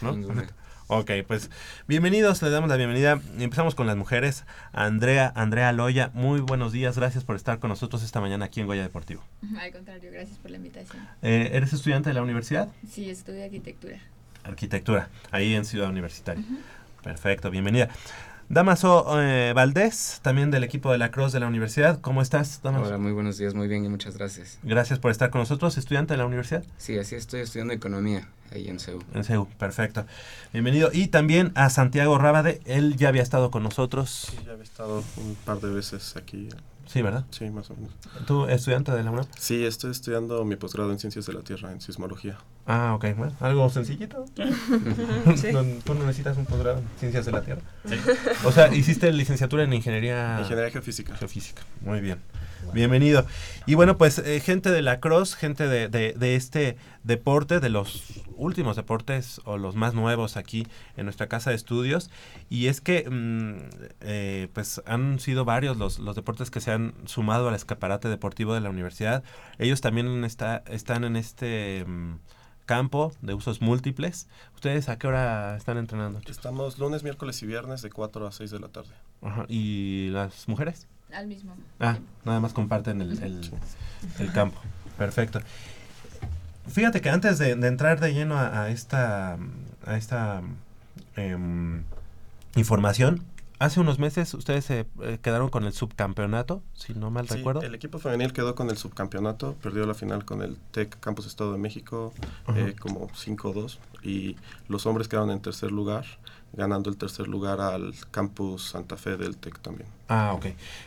no. ¿No? Ok, pues bienvenidos, le damos la bienvenida. Empezamos con las mujeres. Andrea, Andrea Loya, muy buenos días, gracias por estar con nosotros esta mañana aquí en Goya Deportivo. Al contrario, gracias por la invitación. Eh, ¿Eres estudiante de la universidad? Sí, estudio arquitectura. Arquitectura, ahí en Ciudad Universitaria. Perfecto, bienvenida. Damaso eh, Valdés, también del equipo de la Cruz de la universidad. ¿Cómo estás, Damaso? Hola, muy buenos días, muy bien y muchas gracias. Gracias por estar con nosotros, estudiante de la universidad. Sí, así estoy estudiando economía ahí en CEU. En CEU, perfecto. Bienvenido. Y también a Santiago Rábade, él ya había estado con nosotros. Sí, ya había estado un par de veces aquí. Sí, ¿verdad? Sí, más o menos. ¿Tú estudiante de la UNAM? Sí, estoy estudiando mi posgrado en Ciencias de la Tierra, en Sismología. Ah, ok, bueno, algo sencillito. Sí. ¿Tú no necesitas un posgrado en Ciencias de la Tierra? Sí. O sea, hiciste licenciatura en Ingeniería... Ingeniería Geofísica. Geofísica, muy bien. Bienvenido. Y bueno, pues eh, gente de la cross, gente de, de, de este deporte, de los últimos deportes o los más nuevos aquí en nuestra casa de estudios. Y es que mm, eh, pues han sido varios los, los deportes que se han sumado al escaparate deportivo de la universidad. Ellos también está, están en este mm, campo de usos múltiples. ¿Ustedes a qué hora están entrenando? chicos? Estamos lunes, miércoles y viernes de 4 a 6 de la tarde. Ajá, ¿Y las mujeres? Al mismo. Ah, nada más comparten el, el, el campo. Perfecto. Fíjate que antes de, de entrar de lleno a, a esta, a esta em, información, hace unos meses ustedes se eh, quedaron con el subcampeonato, si no mal Sí, recuerdo. el equipo femenil quedó con el subcampeonato, perdió la final con el TEC Campus Estado de México Ajá. eh, como 5-2 y los hombres quedaron en tercer lugar, ganando el tercer lugar al Campus Santa Fe del TEC también. Ah, ok.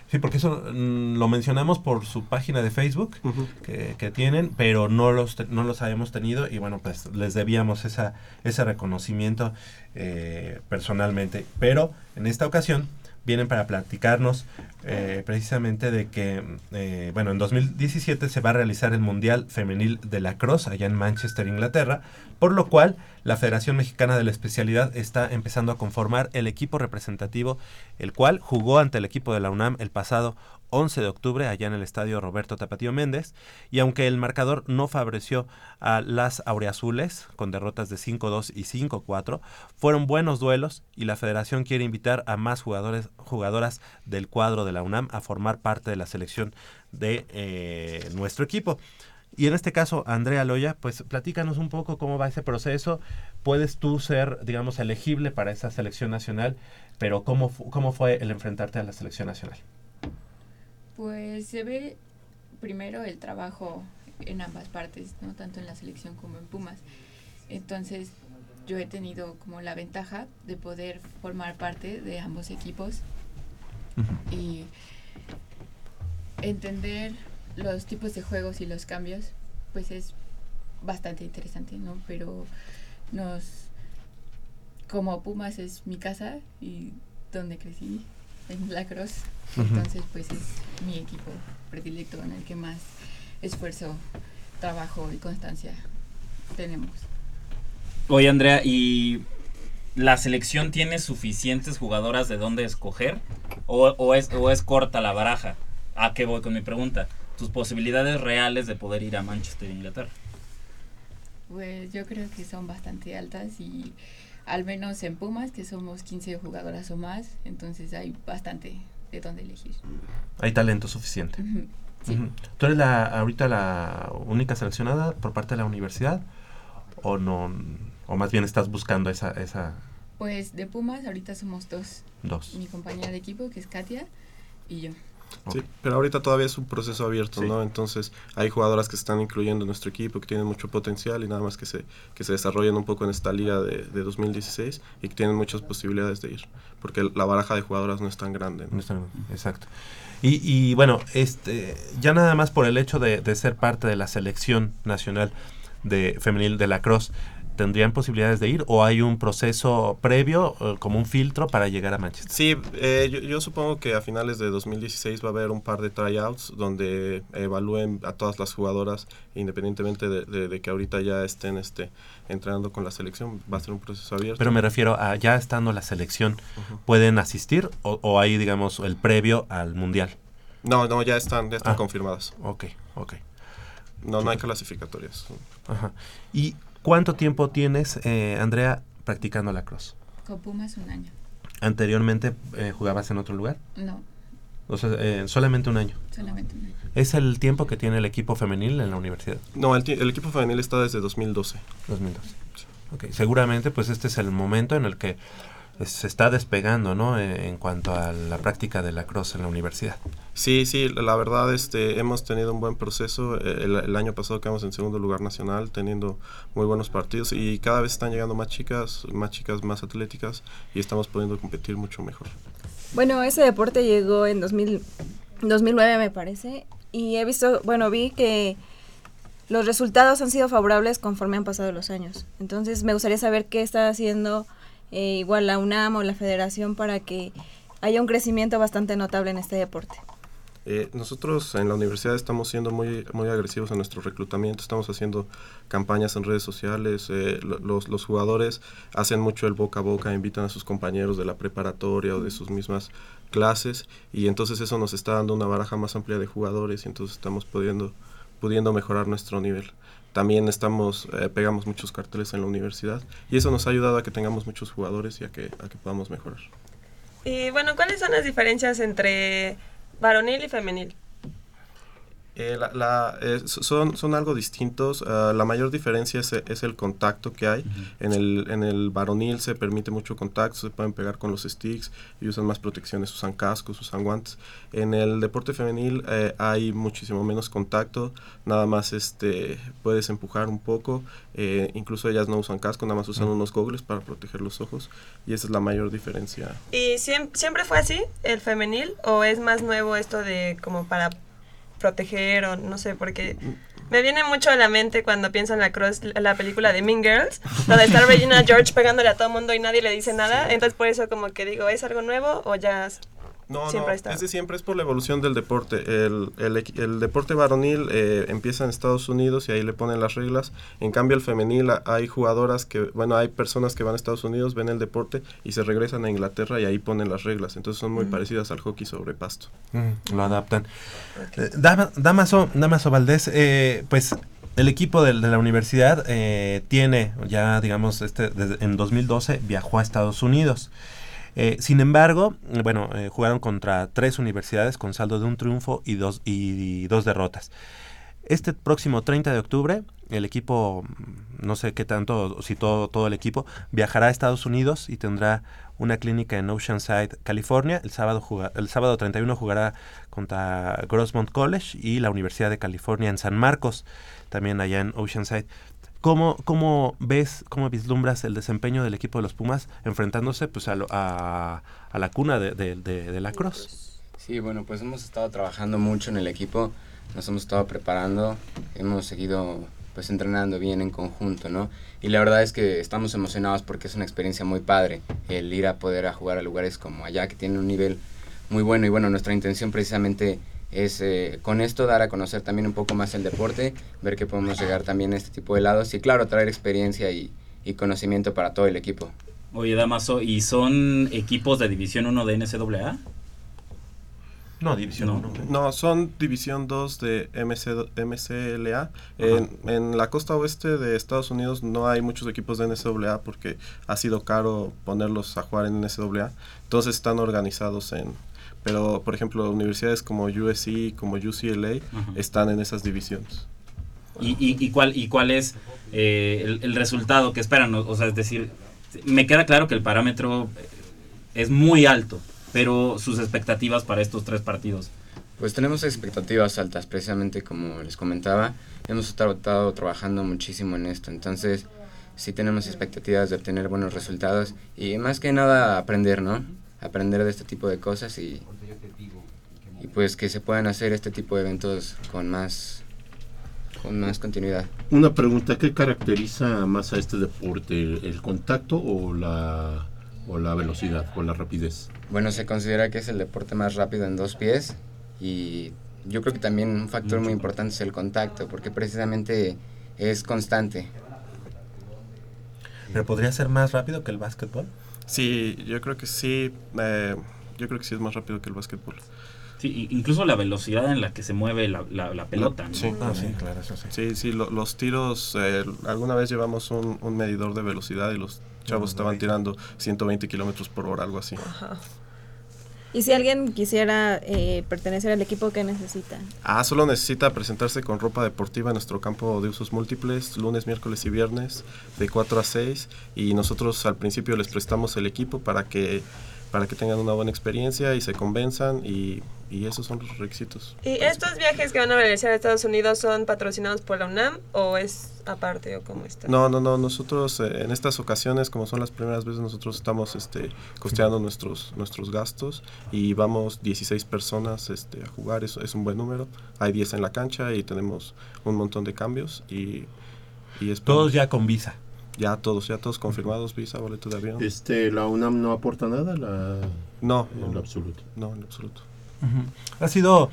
Sí, porque eso mm, lo mencionamos por su página de Facebook que, que tienen, pero no los, te- no los habíamos tenido y bueno, pues les debíamos esa, ese reconocimiento eh, personalmente. Pero en esta ocasión vienen para platicarnos eh, precisamente de que, eh, bueno, en 2017 se va a realizar el Mundial Femenil de la Cross allá en Manchester, Inglaterra, por lo cual la Federación Mexicana de la Especialidad está empezando a conformar el equipo representativo, el cual jugó ante el equipo de la UNAM el pasado 11 de octubre allá en el estadio Roberto Tapatío Méndez y aunque el marcador no favoreció a las aureazules con derrotas de 5-2 y 5-4, fueron buenos duelos y la federación quiere invitar a más jugadores jugadoras del cuadro de la UNAM a formar parte de la selección de eh, nuestro equipo. Y en este caso, Andrea Loya, pues platícanos un poco cómo va ese proceso. Puedes tú ser, digamos, elegible para esa selección nacional, pero ¿cómo, cómo fue el enfrentarte a la selección nacional? Pues se ve primero el trabajo en ambas partes, ¿no? Tanto en la selección como en Pumas. Entonces, yo he tenido como la ventaja de poder formar parte de ambos equipos y entender los tipos de juegos y los cambios, pues es bastante interesante, ¿no? Pero nos como Pumas es mi casa y donde crecí en La Cruz, Ujú. entonces pues es mi equipo predilecto en el que más esfuerzo, trabajo y constancia tenemos. Oye, Andrea, ¿y la selección tiene suficientes jugadoras de dónde escoger? ¿O, o es, ¿O es corta la baraja? ¿A qué voy con mi pregunta? Tus posibilidades reales de poder ir a Manchester, Inglaterra. Pues yo creo que son bastante altas y al menos en Pumas, que somos 15 jugadoras o más, entonces hay bastante de dónde elegir. Hay talento suficiente. Sí. ¿Tú eres la, ahorita la única seleccionada por parte de la universidad? ¿O no? ¿O más bien estás buscando esa, esa Pues de Pumas ahorita somos dos. Dos. Mi compañera de equipo, que es Katia, y yo. Sí, pero ahorita todavía es un proceso abierto, ¿no? Entonces hay jugadoras que se están incluyendo en nuestro equipo, que tienen mucho potencial y nada más que se, que se desarrollen un poco en esta liga de, de 2016 y que tienen muchas posibilidades de ir, porque la baraja de jugadoras no es tan grande. ¿no? No está- Exacto. Y, y, bueno, este, ya nada más por el hecho de, de ser parte de la selección nacional de femenil de la Cross, ¿tendrían posibilidades de ir o hay un proceso previo, eh, como un filtro para llegar a Manchester? Sí, eh, yo, yo supongo que a finales de 2016 va a haber un par de tryouts donde evalúen a todas las jugadoras, independientemente de, de- de que ahorita ya estén este, entrenando con la selección. Va a ser un proceso abierto. Pero me refiero a ya estando la selección. ¿pueden asistir o, o hay, digamos, el previo al Mundial? No, no, ya están, ya están Ah, confirmadas. Ok, ok. No, no hay clasificatorias. Ajá. ¿Y cuánto tiempo tienes, eh, Andrea, practicando la cross? Con Pumas un año. ¿Anteriormente eh, jugabas en otro lugar? No, O sea, eh, solamente un año. solamente un año. ¿Es el tiempo que tiene el equipo femenil en la universidad? No, el, el equipo femenil está desde 2012. 2012. Ok, seguramente pues este es el momento en el que se está despegando, ¿no? Eh, en cuanto a la práctica de la cross en la universidad. Sí, sí, la verdad este, hemos tenido un buen proceso. Eh, El, el año pasado quedamos en segundo lugar nacional, teniendo muy buenos partidos y cada vez están llegando más chicas, más chicas más atléticas y estamos pudiendo competir mucho mejor. Bueno, ese deporte llegó en 2000, 2009 me parece y he visto, bueno, vi que los resultados han sido favorables conforme han pasado los años. Entonces me gustaría saber qué está haciendo eh, igual la UNAM o la federación para que haya un crecimiento bastante notable en este deporte. Eh, nosotros en la universidad estamos siendo muy, muy agresivos en nuestro reclutamiento, estamos haciendo campañas en redes sociales, eh, lo- los, los jugadores hacen mucho el boca a boca, invitan a sus compañeros de la preparatoria o de sus mismas clases y entonces eso nos está dando una baraja más amplia de jugadores y entonces estamos pudiendo, pudiendo mejorar nuestro nivel. También estamos, eh, pegamos muchos carteles en la universidad y eso nos ha ayudado a que tengamos muchos jugadores y a que, a que podamos mejorar. Y bueno, ¿cuáles son las diferencias entre varonil y femenil? Eh, la- la- eh, so- son, son algo distintos. ah, la mayor diferencia es, es el contacto que hay. en, el, en el varonil se permite mucho contacto, se pueden pegar con los sticks y usan más protecciones, usan cascos, usan guantes. En el deporte femenil eh, hay muchísimo menos contacto, nada más este puedes empujar un poco, eh, incluso ellas no usan casco, nada más usan unos goggles para proteger los ojos y esa es la mayor diferencia. ¿Y siem- siempre fue así, el femenil? ¿O es más nuevo esto de como para proteger o no sé? Porque me viene mucho a la mente cuando pienso en la cross, la película de Mean Girls, donde está Regina George pegándole a todo el mundo y nadie le dice nada. Entonces por eso como que digo, ¿es algo nuevo o ya No, siempre ha no, estado? es de siempre, es por la evolución del deporte. El, el el deporte varonil eh, empieza en Estados Unidos y ahí le ponen las reglas. En cambio, el femenil hay jugadoras que, bueno, hay personas que van a Estados Unidos, ven el deporte y se regresan a Inglaterra y ahí ponen las reglas. Entonces son muy Mm. parecidas al hockey sobre pasto. Mm, lo adaptan. Eh, Dama- Damaso, Damaso Valdés, eh, pues el equipo de, de la universidad eh, tiene ya, digamos, este, desde- en 2012 viajó a Estados Unidos. Eh, sin embargo, bueno, eh, jugaron contra tres universidades con saldo de un triunfo y dos, y, dos derrotas. Este próximo 30 de octubre, el equipo, mm, no sé qué tanto, si todo, todo el equipo, viajará a Estados Unidos y tendrá una clínica en Oceanside, California. El sábado, el sábado 31 jugará contra Grossmont College y la Universidad de California en San Marcos, también allá en Oceanside. ¿Cómo, ¿Cómo ves, cómo vislumbras el desempeño del equipo de los Pumas enfrentándose pues, a, lo- a- la cuna de, la Cross? Sí, bueno, pues hemos estado trabajando mucho en el equipo, nos hemos estado preparando, hemos seguido pues entrenando bien en conjunto, ¿no? Y la verdad es que estamos emocionados porque es una experiencia muy padre el ir a poder a jugar a lugares como allá que tienen un nivel muy bueno y bueno, nuestra intención precisamente es eh, con esto dar a conocer también un poco más el deporte, ver que podemos llegar también a este tipo de lados y claro, traer experiencia y, y conocimiento para todo el equipo. Oye, Damaso, ¿y son equipos de División 1 de NCAA? No, División No. 1. No, son División 2 de MC, MCLA. En, en la costa oeste de Estados Unidos no hay muchos equipos de NCAA porque ha sido caro ponerlos a jugar en NCAA. Entonces están organizados en... Pero, por ejemplo, universidades como USC, como UCLA, Ajá. están en esas divisiones. ¿Y, y, y cuál, y cuál es eh, el, el resultado que esperan? O, o sea, es decir, me queda claro que el parámetro eh, es muy alto, pero sus expectativas para estos tres partidos Pues tenemos expectativas altas, precisamente como les comentaba. Hemos estado trabajando muchísimo en esto, entonces sí tenemos expectativas de obtener buenos resultados y más que nada aprender, ¿no? Aprender de este tipo de cosas y, y pues que se puedan hacer este tipo de eventos con más, con más continuidad. Una pregunta, ¿qué caracteriza más a este deporte? ¿El, el contacto o la, o la velocidad o la rapidez? Bueno, se considera que es el deporte más rápido en dos pies y yo creo que también un factor muy importante es el contacto, porque precisamente es constante. ¿Pero podría ser más rápido que el básquetbol? Sí, yo creo que sí. eh, yo creo que sí es más rápido que el básquetbol. Sí, i- incluso la velocidad en la que se mueve la, la- la pelota. ¿no? Sí, Ah, sí, claro, eso sí. Sí, sí, lo- los tiros, eh, alguna vez llevamos un, un medidor de velocidad y los chavos estaban tirando 120 kilómetros por hora, algo así. Y si alguien quisiera eh, pertenecer al equipo, ¿qué necesita? Ah, solo necesita presentarse con ropa deportiva en nuestro campo de usos múltiples, lunes, miércoles y viernes, de 4 a 6. Y nosotros al principio les prestamos el equipo para que, para que tengan una buena experiencia y se convenzan. Y, y esos son los requisitos. ¿Y estos viajes que van a realizar a Estados Unidos son patrocinados por la UNAM o es aparte o cómo está? No, no, no. Nosotros eh, en estas ocasiones, como son las primeras veces, nosotros estamos este, costeando nuestros, nuestros gastos y vamos 16 personas este, a jugar. Es, es un buen número. Hay 10 en la cancha y tenemos un montón de cambios y, y es Todos ya con visa. Ya todos, ya todos confirmados, visa, boleto de avión. Este, ¿La UNAM no aporta nada? La... No, En no. lo absoluto. No, en absoluto. Ha sido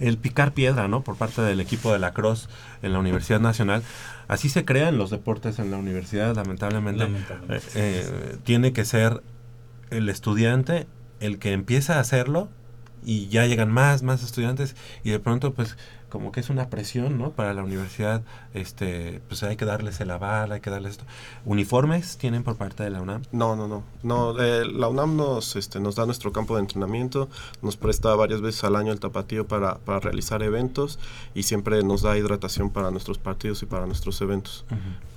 el picar piedra, ¿no? Por parte del equipo de la Cross en la Universidad Nacional. Así se crean los deportes en la universidad, lamentablemente. Lamentablemente, Eh, eh, tiene que ser el estudiante el que empieza a hacerlo y ya llegan más, más estudiantes y de pronto pues como que es una presión, ¿no? Para la universidad, este, pues hay que darles el aval, hay que darles esto. ¿Uniformes tienen por parte de la UNAM? No, no, no. no eh, la UNAM nos, este, nos da nuestro campo de entrenamiento, nos presta varias veces al año el tapatío para, para realizar eventos y siempre nos da hidratación para nuestros partidos y para nuestros eventos.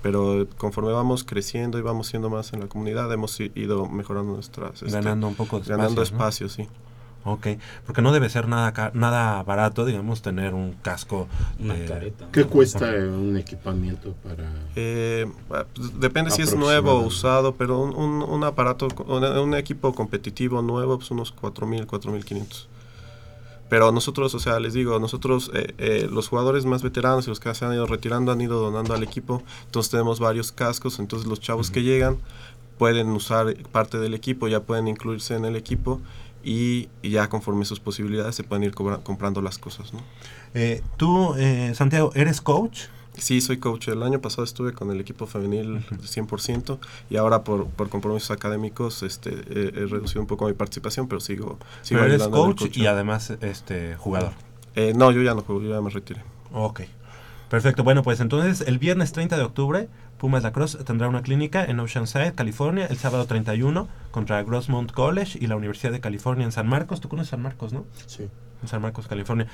Pero conforme vamos creciendo y vamos siendo más en la comunidad, hemos ido mejorando nuestras... este, Ganando un poco de Ganando espacio, ¿no? espacio, sí. Ok, porque no debe ser nada nada barato, digamos, tener un casco. de- ¿Qué cuesta un equipamiento para...? Eh, ah, pues, depende si es nuevo o usado, pero un, un, un aparato, un, un equipo competitivo nuevo, pues unos 4.000, 4.500. Pero nosotros, o sea, les digo, nosotros, eh, eh, los jugadores más veteranos y los que se han ido retirando han ido donando al equipo, entonces tenemos varios cascos, entonces los chavos que llegan pueden usar parte del equipo, ya pueden incluirse en el equipo y, y ya conforme sus posibilidades se pueden ir cobra- comprando las cosas, ¿no? Eh, Tú, eh, Santiago, ¿eres coach? Sí, soy coach. El año pasado estuve con el equipo femenil 100% y ahora por, por compromisos académicos este, he, he reducido un poco mi participación, pero sigo, sigo Pero eres coach y además este jugador. Eh, no, yo ya no juego, yo ya me retiré. Ok. Perfecto. Bueno, pues entonces el viernes 30 de octubre, Pumas Lacrosse tendrá una clínica en Oceanside, California, el sábado 31 contra Grossmont College y la Universidad de California en San Marcos. ¿Tú conoces San Marcos, no? Sí. En San Marcos, California.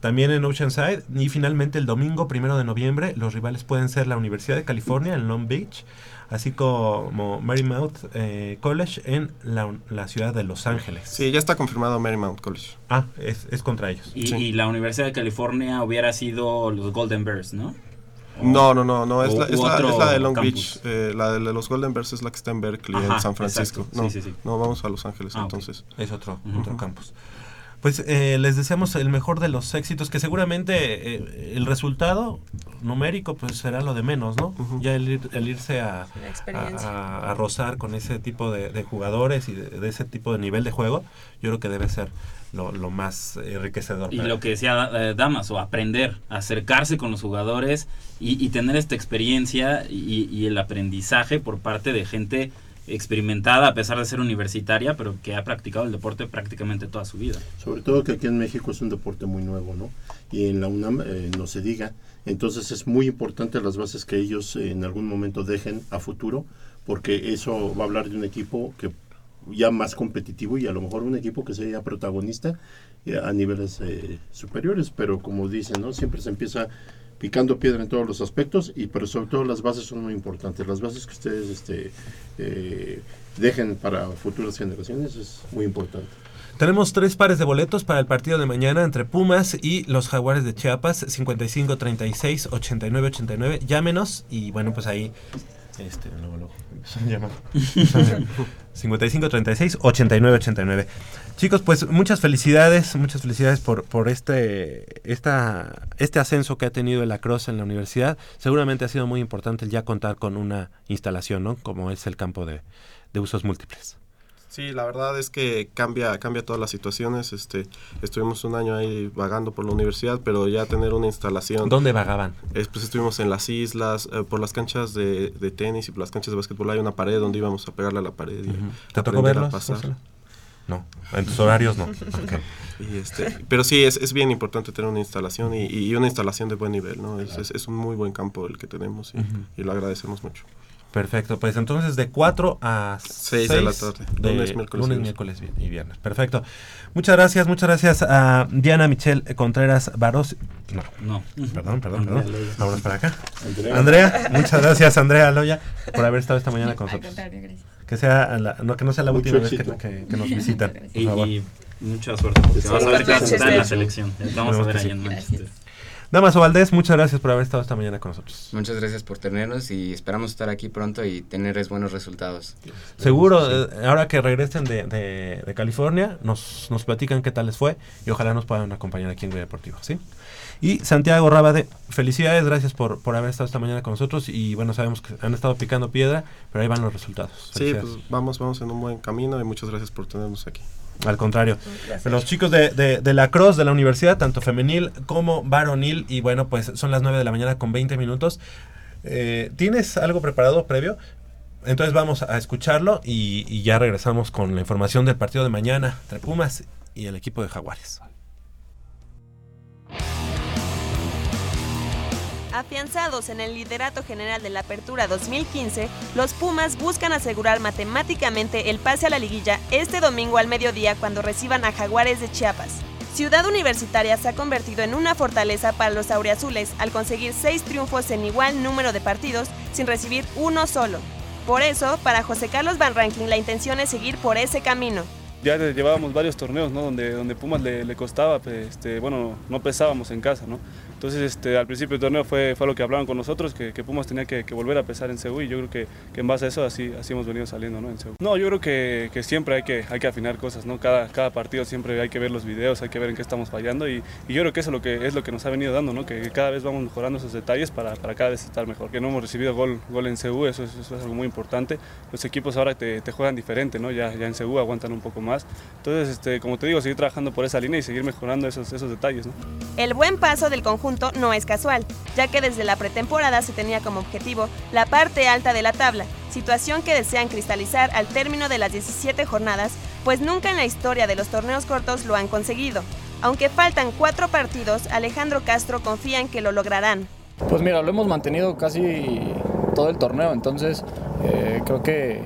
También en Oceanside. Y finalmente el domingo primero de noviembre, los rivales pueden ser la Universidad de California en Long Beach, así como Marymount eh, College en la, la ciudad de Los Ángeles. Sí, ya está confirmado Marymount College. Ah, es, es contra ellos. Y, y la Universidad de California hubiera sido los Golden Bears, ¿no? No, no, no, no, es, O- la, es, la, es la de Long campus. Beach. eh, la de los Golden Bears es la que está en Berkeley, Ajá, en San Francisco. exacto. No, Sí, sí, sí. no, vamos a Los Ángeles Ah, entonces. Es otro, otro campus. Pues eh, les deseamos el mejor de los éxitos, que seguramente eh, el resultado numérico pues será lo de menos, ¿no? Ya el, ir- el irse a, a, a- a rozar con ese tipo de, de jugadores y de, de ese tipo de nivel de juego, yo creo que debe ser lo, lo más enriquecedor. Y para- lo que decía eh, Damas, o aprender, acercarse con los jugadores y, y tener esta experiencia y, y el aprendizaje por parte de gente experimentada a pesar de ser universitaria, pero que ha practicado el deporte prácticamente toda su vida. Sobre todo que aquí en México es un deporte muy nuevo, ¿no? Y en la UNAM eh, no se diga. Entonces es muy importante las bases que ellos eh, en algún momento dejen a futuro, porque eso va a hablar de un equipo que ya más competitivo y a lo mejor un equipo que sea protagonista eh, a niveles superiores, pero como dicen, ¿no? Siempre se empieza picando piedra en todos los aspectos y pero sobre todo las bases son muy importantes. Las bases que ustedes este, eh, dejen para futuras generaciones es muy importante. Tenemos tres pares de boletos para el partido de mañana entre Pumas y los Jaguares de Chiapas, 55 36 89 89. Llámenos y bueno, pues ahí este a llamar. 55 36 89 89. Chicos, pues muchas felicidades, muchas felicidades por, por este, esta, este ascenso que ha tenido el lacrosse en la universidad. Seguramente ha sido muy importante el ya contar con una instalación, ¿no? Como es el campo de, de usos múltiples. Sí, la verdad es que cambia, cambia todas las situaciones. Este, estuvimos un año ahí vagando por la universidad, pero ya tener una instalación. ¿Dónde vagaban? Es, pues estuvimos en las islas, eh, por las canchas de, de tenis y por las canchas de básquetbol hay una pared donde íbamos a pegarle a la pared. Y Ujú. ¿Te tocó a verlos, pasar. No, en tus horarios no. Ok. Y este, pero sí, es, es bien importante tener una instalación y, y una instalación de buen nivel, ¿no? Es, es, es un muy buen campo el que tenemos y lo agradecemos mucho. Perfecto, pues entonces de 4 a 6 Seis de la tarde, lunes, miércoles y lunes, viernes. miércoles vi- y viernes. Perfecto. Muchas gracias, muchas gracias a Diana Michelle Contreras Baros. No, No. Perdón, perdón, Andrea perdón. Vámonos para acá. Andrea. Andrea, muchas gracias Andrea Loya por haber estado esta mañana con nosotros. Que sea la, no, que no sea la Mucho última vez que, éxito. que- que nos visitan. por Y, favor. y mucha suerte. porque vas a ver que está en la selección. Vamos a ver sí. en Manchester. Damaso Valdés, muchas gracias por haber estado esta mañana con nosotros. Muchas gracias por tenernos y esperamos estar aquí pronto y tener buenos resultados. Seguro, eh, ahora que regresen de, de- de California, nos, nos platican qué tal les fue y ojalá nos puedan acompañar aquí en Goya Deportivo, ¿sí? Y Santiago Rabade, felicidades, gracias por, por haber estado esta mañana con nosotros y bueno, sabemos que han estado picando piedra, pero ahí van los resultados. Sí, pues vamos, vamos en un buen camino y muchas gracias por tenernos aquí. Al contrario. Los chicos de, de, de la Cross de la universidad, tanto femenil como varonil, y bueno, pues son las 9 de la mañana con 20 minutos. Eh, ¿Tienes algo preparado previo? Entonces vamos a escucharlo y, y ya regresamos con la información del partido de mañana entre Pumas y el equipo de Jaguares. Afianzados en el liderato general de la Apertura 2015, los Pumas buscan asegurar matemáticamente el pase a la liguilla este domingo al mediodía cuando reciban a Jaguares de Chiapas. Ciudad Universitaria se ha convertido en una fortaleza para los auriazules al conseguir seis triunfos en igual número de partidos sin recibir uno solo. Por eso, para José Carlos Van Ranking, la intención es seguir por ese camino. Ya le- llevábamos varios torneos, ¿no? Donde, donde Pumas le, le costaba, pues, este, bueno, no pesábamos en casa, ¿no? Entonces, este, al principio del torneo fue, fue lo que hablaban con nosotros, que, que Pumas tenía que, volver a pesar en Seúl y yo creo que, en base a eso así, así hemos venido saliendo, ¿no? En Seúl. No, yo creo que, siempre hay que, hay que afinar cosas, ¿no? Cada, cada partido siempre hay que ver los videos, hay que ver en qué estamos fallando y, y yo creo que eso es lo que, es lo que nos ha venido dando, ¿no? Que, cada vez vamos mejorando esos detalles para, para cada vez estar mejor. Que no hemos recibido gol, gol en Seúl, eso, es- eso es algo muy importante. Los equipos ahora te, te juegan diferente, ¿no? Ya, ya en Seúl aguantan un poco más. Entonces, este, como te digo, seguir trabajando por esa línea y seguir mejorando esos, esos detalles, ¿no? El buen paso del conjunto no es casual, ya que desde la pretemporada se tenía como objetivo la parte alta de la tabla, situación que desean cristalizar al término de las 17 jornadas, pues nunca en la historia de los torneos cortos lo han conseguido. Aunque faltan cuatro partidos, Alejandro Castro confía en que lo lograrán. Pues mira, lo hemos mantenido casi todo el torneo, entonces eh, creo que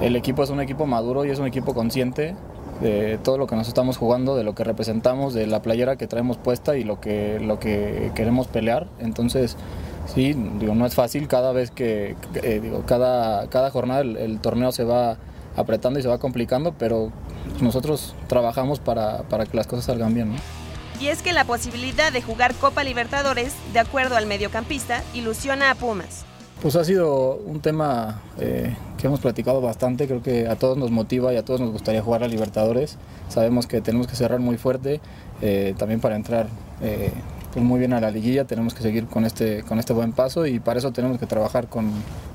el equipo es un equipo maduro y es un equipo consciente de todo lo que nos estamos jugando, de lo que representamos, de la playera que traemos puesta y lo que, lo que queremos pelear. Entonces, sí, digo, no es fácil cada vez que, eh, digo, cada, cada jornada el, torneo se va apretando y se va complicando, pero nosotros trabajamos para, para que las cosas salgan bien. Y es que la posibilidad de jugar Copa Libertadores, de acuerdo al mediocampista, ilusiona a Pumas. Pues ha sido un tema eh, que hemos platicado bastante, creo que a todos nos motiva y a todos nos gustaría jugar a Libertadores. Sabemos que tenemos que cerrar muy fuerte, eh, también para entrar eh, pues muy bien a la liguilla tenemos que seguir con este, con este buen paso y para eso tenemos que trabajar con,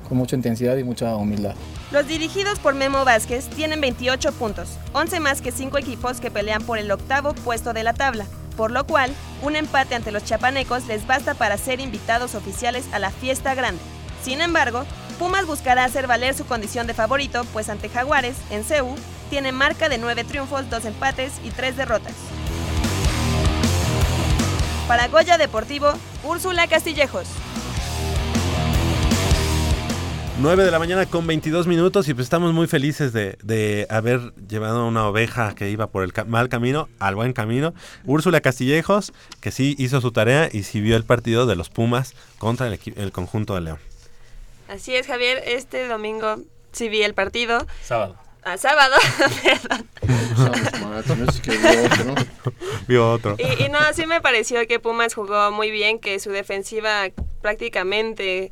con mucha intensidad y mucha humildad. Los dirigidos por Memo Vázquez tienen 28 puntos, 11 más que 5 equipos que pelean por el octavo puesto de la tabla, por lo cual un empate ante los chapanecos les basta para ser invitados oficiales a la fiesta grande. Sin embargo, Pumas buscará hacer valer su condición de favorito, pues ante Jaguares, en CEU, tiene marca de 9 triunfos, 2 empates y 3 derrotas. Para Goya Deportivo, Úrsula Castillejos. 9 de la mañana con 22 minutos y pues estamos muy felices de, de haber llevado una oveja que iba por el mal camino al buen camino. Úrsula Castillejos, que sí hizo su tarea y sí vio el partido de los Pumas contra el conjunto de León. Así es, Javier. Este domingo sí vi el partido. Sábado. Ah, sábado, perdón. Vio otro. Y, y no, sí me pareció que Pumas jugó muy bien, que su defensiva prácticamente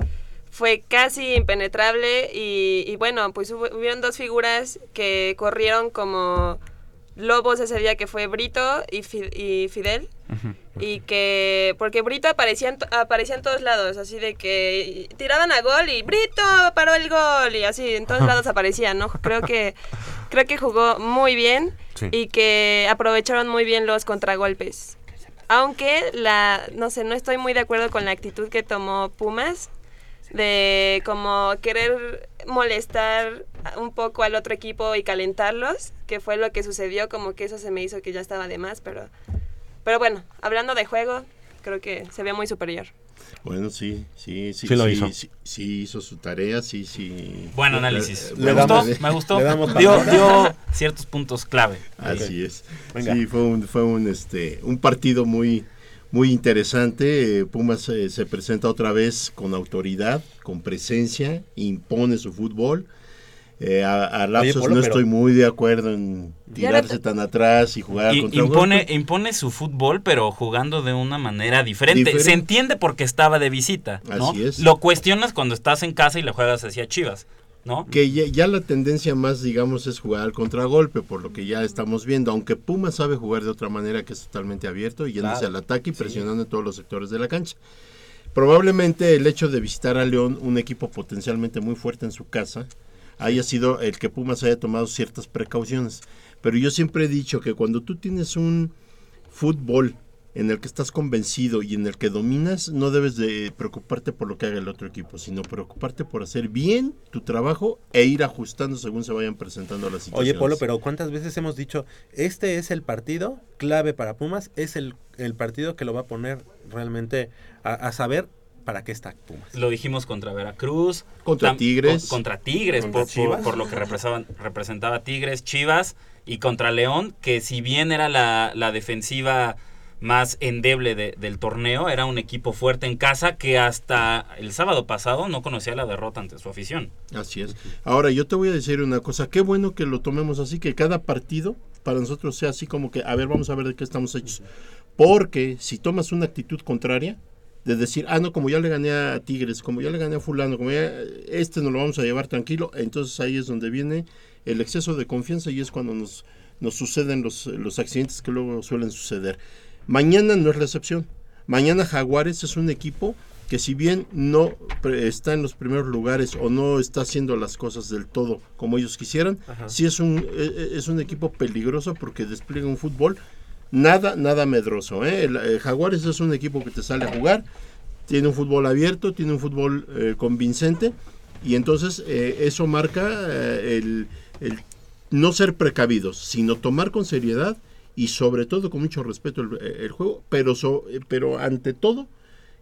fue casi impenetrable y, y bueno, pues hubo- hubieron dos figuras que corrieron como lobos ese día que fue Brito y, Fi- y Fidel. Y que porque Brito aparecía en, aparecía en todos lados así de que tiraban a gol y Brito paró el gol y así en todos lados aparecía no creo que creo que jugó muy bien Sí. y que aprovecharon muy bien los contragolpes. Aunque la no sé no estoy muy de acuerdo con la actitud que tomó Pumas de como querer molestar un poco al otro equipo y calentarlos, que fue lo que sucedió, como que eso se me hizo que ya estaba de más, pero pero bueno, hablando de juego, creo que se ve muy superior. Bueno, sí, sí, sí. Sí lo hizo. Sí, sí hizo su tarea, sí, sí. Buen análisis. Eh, Me gustó, me gustó. le damos Dio, dio ciertos puntos clave. Así es. Venga. Sí, fue un, fue un, este, un partido muy, muy interesante. Pumas eh, se presenta otra vez con autoridad, con presencia, impone su fútbol. Eh, a, a lapsos Polo, no pero- estoy muy de acuerdo en tirarse tan atrás y jugar Y- contra impone, golpe. impone su fútbol, pero jugando de una manera diferente. Diferente. Se entiende porque estaba de visita, ¿no? Así es. Lo cuestionas cuando estás en casa y le juegas hacia Chivas, ¿no? Que ya, ya la tendencia más, digamos, es jugar al contragolpe, por lo que ya estamos viendo. Aunque Puma sabe jugar de otra manera que es totalmente abierto, yéndose Claro. al ataque y presionando en todos los sectores de la cancha. Probablemente el hecho de visitar a León, un equipo potencialmente muy fuerte en su casa, haya sido el que Pumas haya tomado ciertas precauciones. Pero yo siempre he dicho que cuando tú tienes un fútbol en el que estás convencido y en el que dominas, no debes de preocuparte por lo que haga el otro equipo, sino preocuparte por hacer bien tu trabajo e ir ajustando según se vayan presentando las situaciones. Oye, Polo, pero ¿cuántas veces hemos dicho, este es el partido clave para Pumas, es el, el partido que lo va a poner realmente a, a saber para qué está Pumas? Lo dijimos contra Veracruz. Contra tam- Tigres. con- contra Tigres, Contra por, por- Chivas. por lo que representaban, representaba Tigres, Chivas. Y contra León, que si bien era la, la defensiva más endeble de- del torneo, era un equipo fuerte en casa que hasta el sábado pasado no conocía la derrota ante su afición. Así es. Ahora, yo te voy a decir una cosa. Qué bueno que lo tomemos así, que cada partido para nosotros sea así como que, a ver, vamos a ver de qué estamos hechos. Porque si tomas una actitud contraria, de decir, ah, no, como ya le gané a Tigres, como ya le gané a Fulano, como ya este nos lo vamos a llevar tranquilo, entonces ahí es donde viene el exceso de confianza y es cuando nos, nos suceden los, los accidentes que luego suelen suceder. Mañana no es la excepción. Mañana Jaguares es un equipo que si bien no está en los primeros lugares o no está haciendo las cosas del todo como ellos quisieran, Ajá. sí es un, eh, eh, es un equipo peligroso porque despliega un fútbol nada, nada medroso. ¿eh? El, eh, Jaguares es un equipo que te sale a jugar, tiene un fútbol abierto, tiene un fútbol eh, convincente y entonces eso marca el, el no ser precavidos, sino tomar con seriedad y sobre todo con mucho respeto el, juego, pero, so- pero ante todo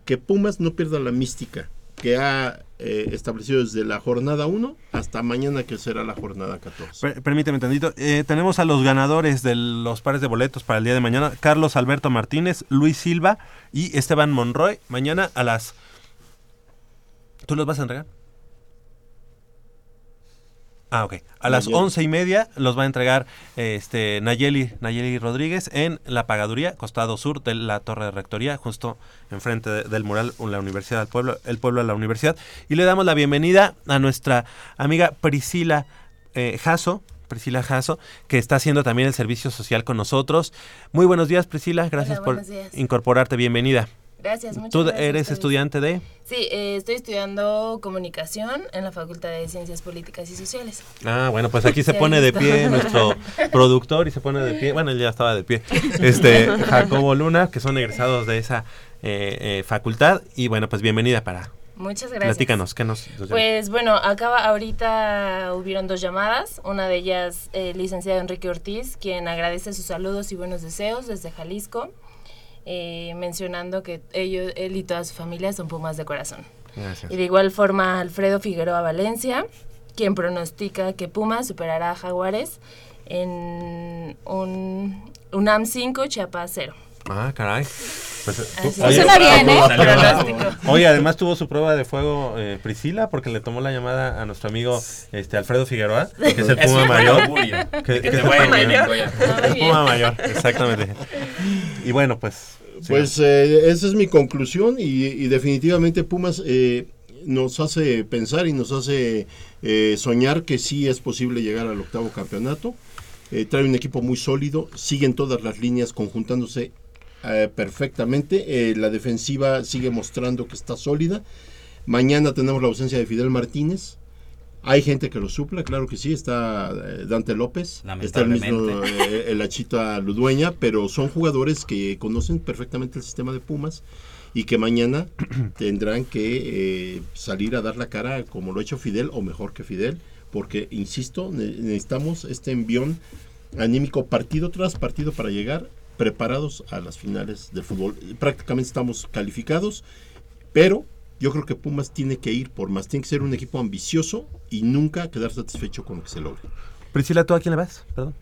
que Pumas no pierda la mística que ha eh, establecido desde la jornada 1 hasta mañana que será la jornada 14. Per- permíteme tantito. Eh, tenemos a los ganadores de los pares de boletos para el día de mañana. Carlos Alberto Martínez, Luis Silva y Esteban Monroy. Mañana a las... ¿Tú los vas a entregar? Ah, ok. A las Nayeli. once y media los va a entregar este Nayeli, Nayeli Rodríguez en la pagaduría, costado sur de la Torre de Rectoría, justo enfrente de- del mural en la Universidad del Pueblo, el pueblo de la universidad. Y le damos la bienvenida a nuestra amiga Priscila eh, Jasso, Priscila Jasso, que está haciendo también el servicio social con nosotros. Muy buenos días, Priscila. Gracias Hola, por días. incorporarte. Bienvenida. Gracias, muchas Tú gracias eres estudiante de... Sí, eh, estoy estudiando comunicación en la Facultad de Ciencias Políticas y Sociales. Ah, bueno, pues aquí se pone de pie nuestro productor y se pone de pie, bueno, él ya estaba de pie, este Jacobo Luna, que son egresados de esa eh, eh, facultad. Y bueno, pues bienvenida para... Muchas gracias. Platícanos, ¿qué nos... Pues bueno, acaba ahorita hubieron dos llamadas, una de ellas el licenciado Enrique Ortiz, quien agradece sus saludos y buenos deseos desde Jalisco, eh, mencionando que ellos, él y toda su familia son Pumas de corazón. Gracias. Y de igual forma Alfredo Figueroa Valencia, quien pronostica que Pumas superará a Jaguares en un UNAM 5, Chiapas 0. Ah, caray. Pues, tú- es. oye, Suena bien, ¿eh? Oye, además tuvo su prueba de fuego eh, Priscila porque le tomó la llamada a nuestro amigo este Alfredo Figueroa, que es el Puma un mayor. Que, Que que te es el Puma. El Puma mayor, exactamente. Y bueno, pues. Pues eh, esa es mi conclusión y, y definitivamente Pumas eh, nos hace pensar y nos hace eh, soñar que sí es posible llegar al octavo campeonato. Eh, trae un equipo muy sólido, siguen todas las líneas conjuntándose eh, perfectamente. Eh, la defensiva sigue mostrando que está sólida. Mañana tenemos la ausencia de Fidel Martínez. Hay gente que lo supla, claro que sí. Está eh, Dante López, está el mismo eh, el Achita Ludueña, pero son jugadores que conocen perfectamente el sistema de Pumas y que mañana tendrán que eh, salir a dar la cara como lo ha hecho Fidel o mejor que Fidel, porque, insisto, ne- necesitamos este envión anímico partido tras partido para llegar preparados a las finales del fútbol. Prácticamente estamos calificados, pero yo creo que Pumas tiene que ir por más, tiene que ser un equipo ambicioso y nunca quedar satisfecho con lo que se logre. Priscila, ¿tú a quién le vas? Perdón.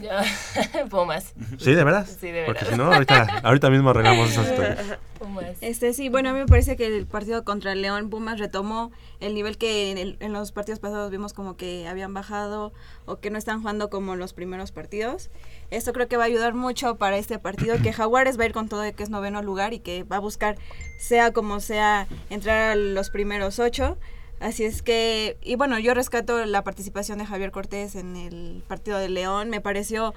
Yo, Pumas. Sí, de verdad. Sí, de Porque si no, ahorita, ahorita mismo arreglamos esa historia. Pumas. Este sí, bueno, a mí me parece que el partido contra el León Pumas retomó el nivel que en, el- en los partidos pasados vimos como que habían bajado o que no están jugando como los primeros partidos. Esto creo que va a ayudar mucho para este partido, que Jaguares va a ir con todo de que es noveno lugar y que va a buscar, sea como sea, entrar a los primeros ocho. Así es que, y bueno, yo rescato la participación de Javier Cortés en el partido de León. Me pareció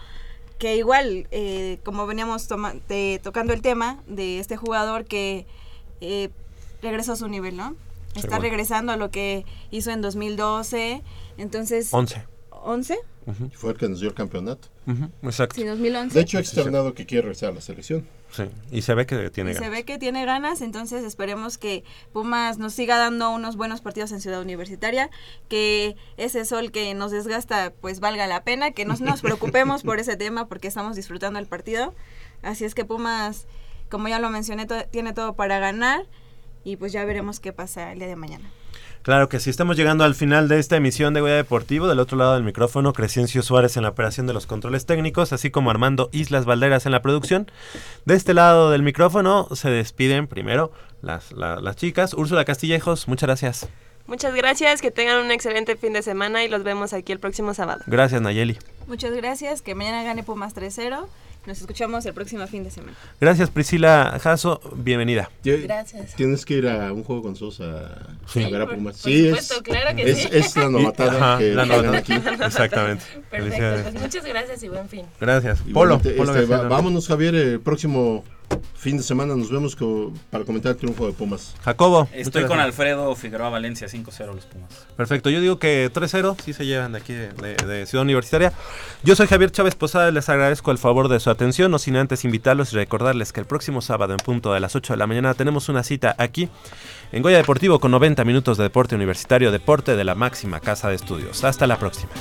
que igual, eh, como veníamos toma- de- tocando el tema de este jugador que eh, regresó a su nivel, ¿no? Está regresando a lo que hizo en 2012. Entonces... 11. ¿11? Fue el que nos dio el campeonato. Ujú, Exacto. Sí, 2011. De hecho, ha externado que quiere regresar a la selección. Sí, y se ve que tiene Y se ganas. ve que tiene ganas, entonces esperemos que Pumas nos siga dando unos buenos partidos en Ciudad Universitaria, que ese sol que nos desgasta pues valga la pena, que no nos preocupemos por ese tema porque estamos disfrutando el partido. Así es que Pumas, como ya lo mencioné, to- tiene todo para ganar y pues ya veremos qué pasa el día de mañana. Claro que sí, estamos llegando al final de esta emisión de Goya Deportivo. Del otro lado del micrófono, Crescencio Suárez en la operación de los controles técnicos, así como Armando Islas Valderas en la producción. De este lado del micrófono se despiden primero las, la- las chicas. Úrsula Castillejos, muchas gracias. Muchas gracias, que tengan un excelente fin de semana y los vemos aquí el próximo sábado. Gracias, Nayeli. Muchas gracias, que mañana gane Pumas 3-0. Nos escuchamos el próximo fin de semana. Gracias, Priscila Jasso. Bienvenida. Gracias. Tienes que ir a un juego con Sosa Sí. a ver a Pumas. por sí, supuesto, es, claro que es, sí. es la novatada Ajá, que la novatada. aquí. Exactamente. Perfecto, pues muchas gracias y buen fin. Gracias. Y Polo. este, va- vámonos, Javier, el próximo fin de semana nos vemos co- para comentar el triunfo de Pumas. Jacobo. Estoy con. Alfredo Figueroa Valencia 5-0 los Pumas. Perfecto, yo digo que 3-0, sí se llevan de aquí de, de- de Ciudad Universitaria. Yo soy Javier Chávez Posada, les agradezco el favor de su atención, no sin antes invitarlos y recordarles que el próximo sábado en punto de las 8 de la mañana tenemos una cita aquí en Goya Deportivo con 90 minutos de deporte universitario, deporte de la máxima casa de estudios. Hasta la próxima.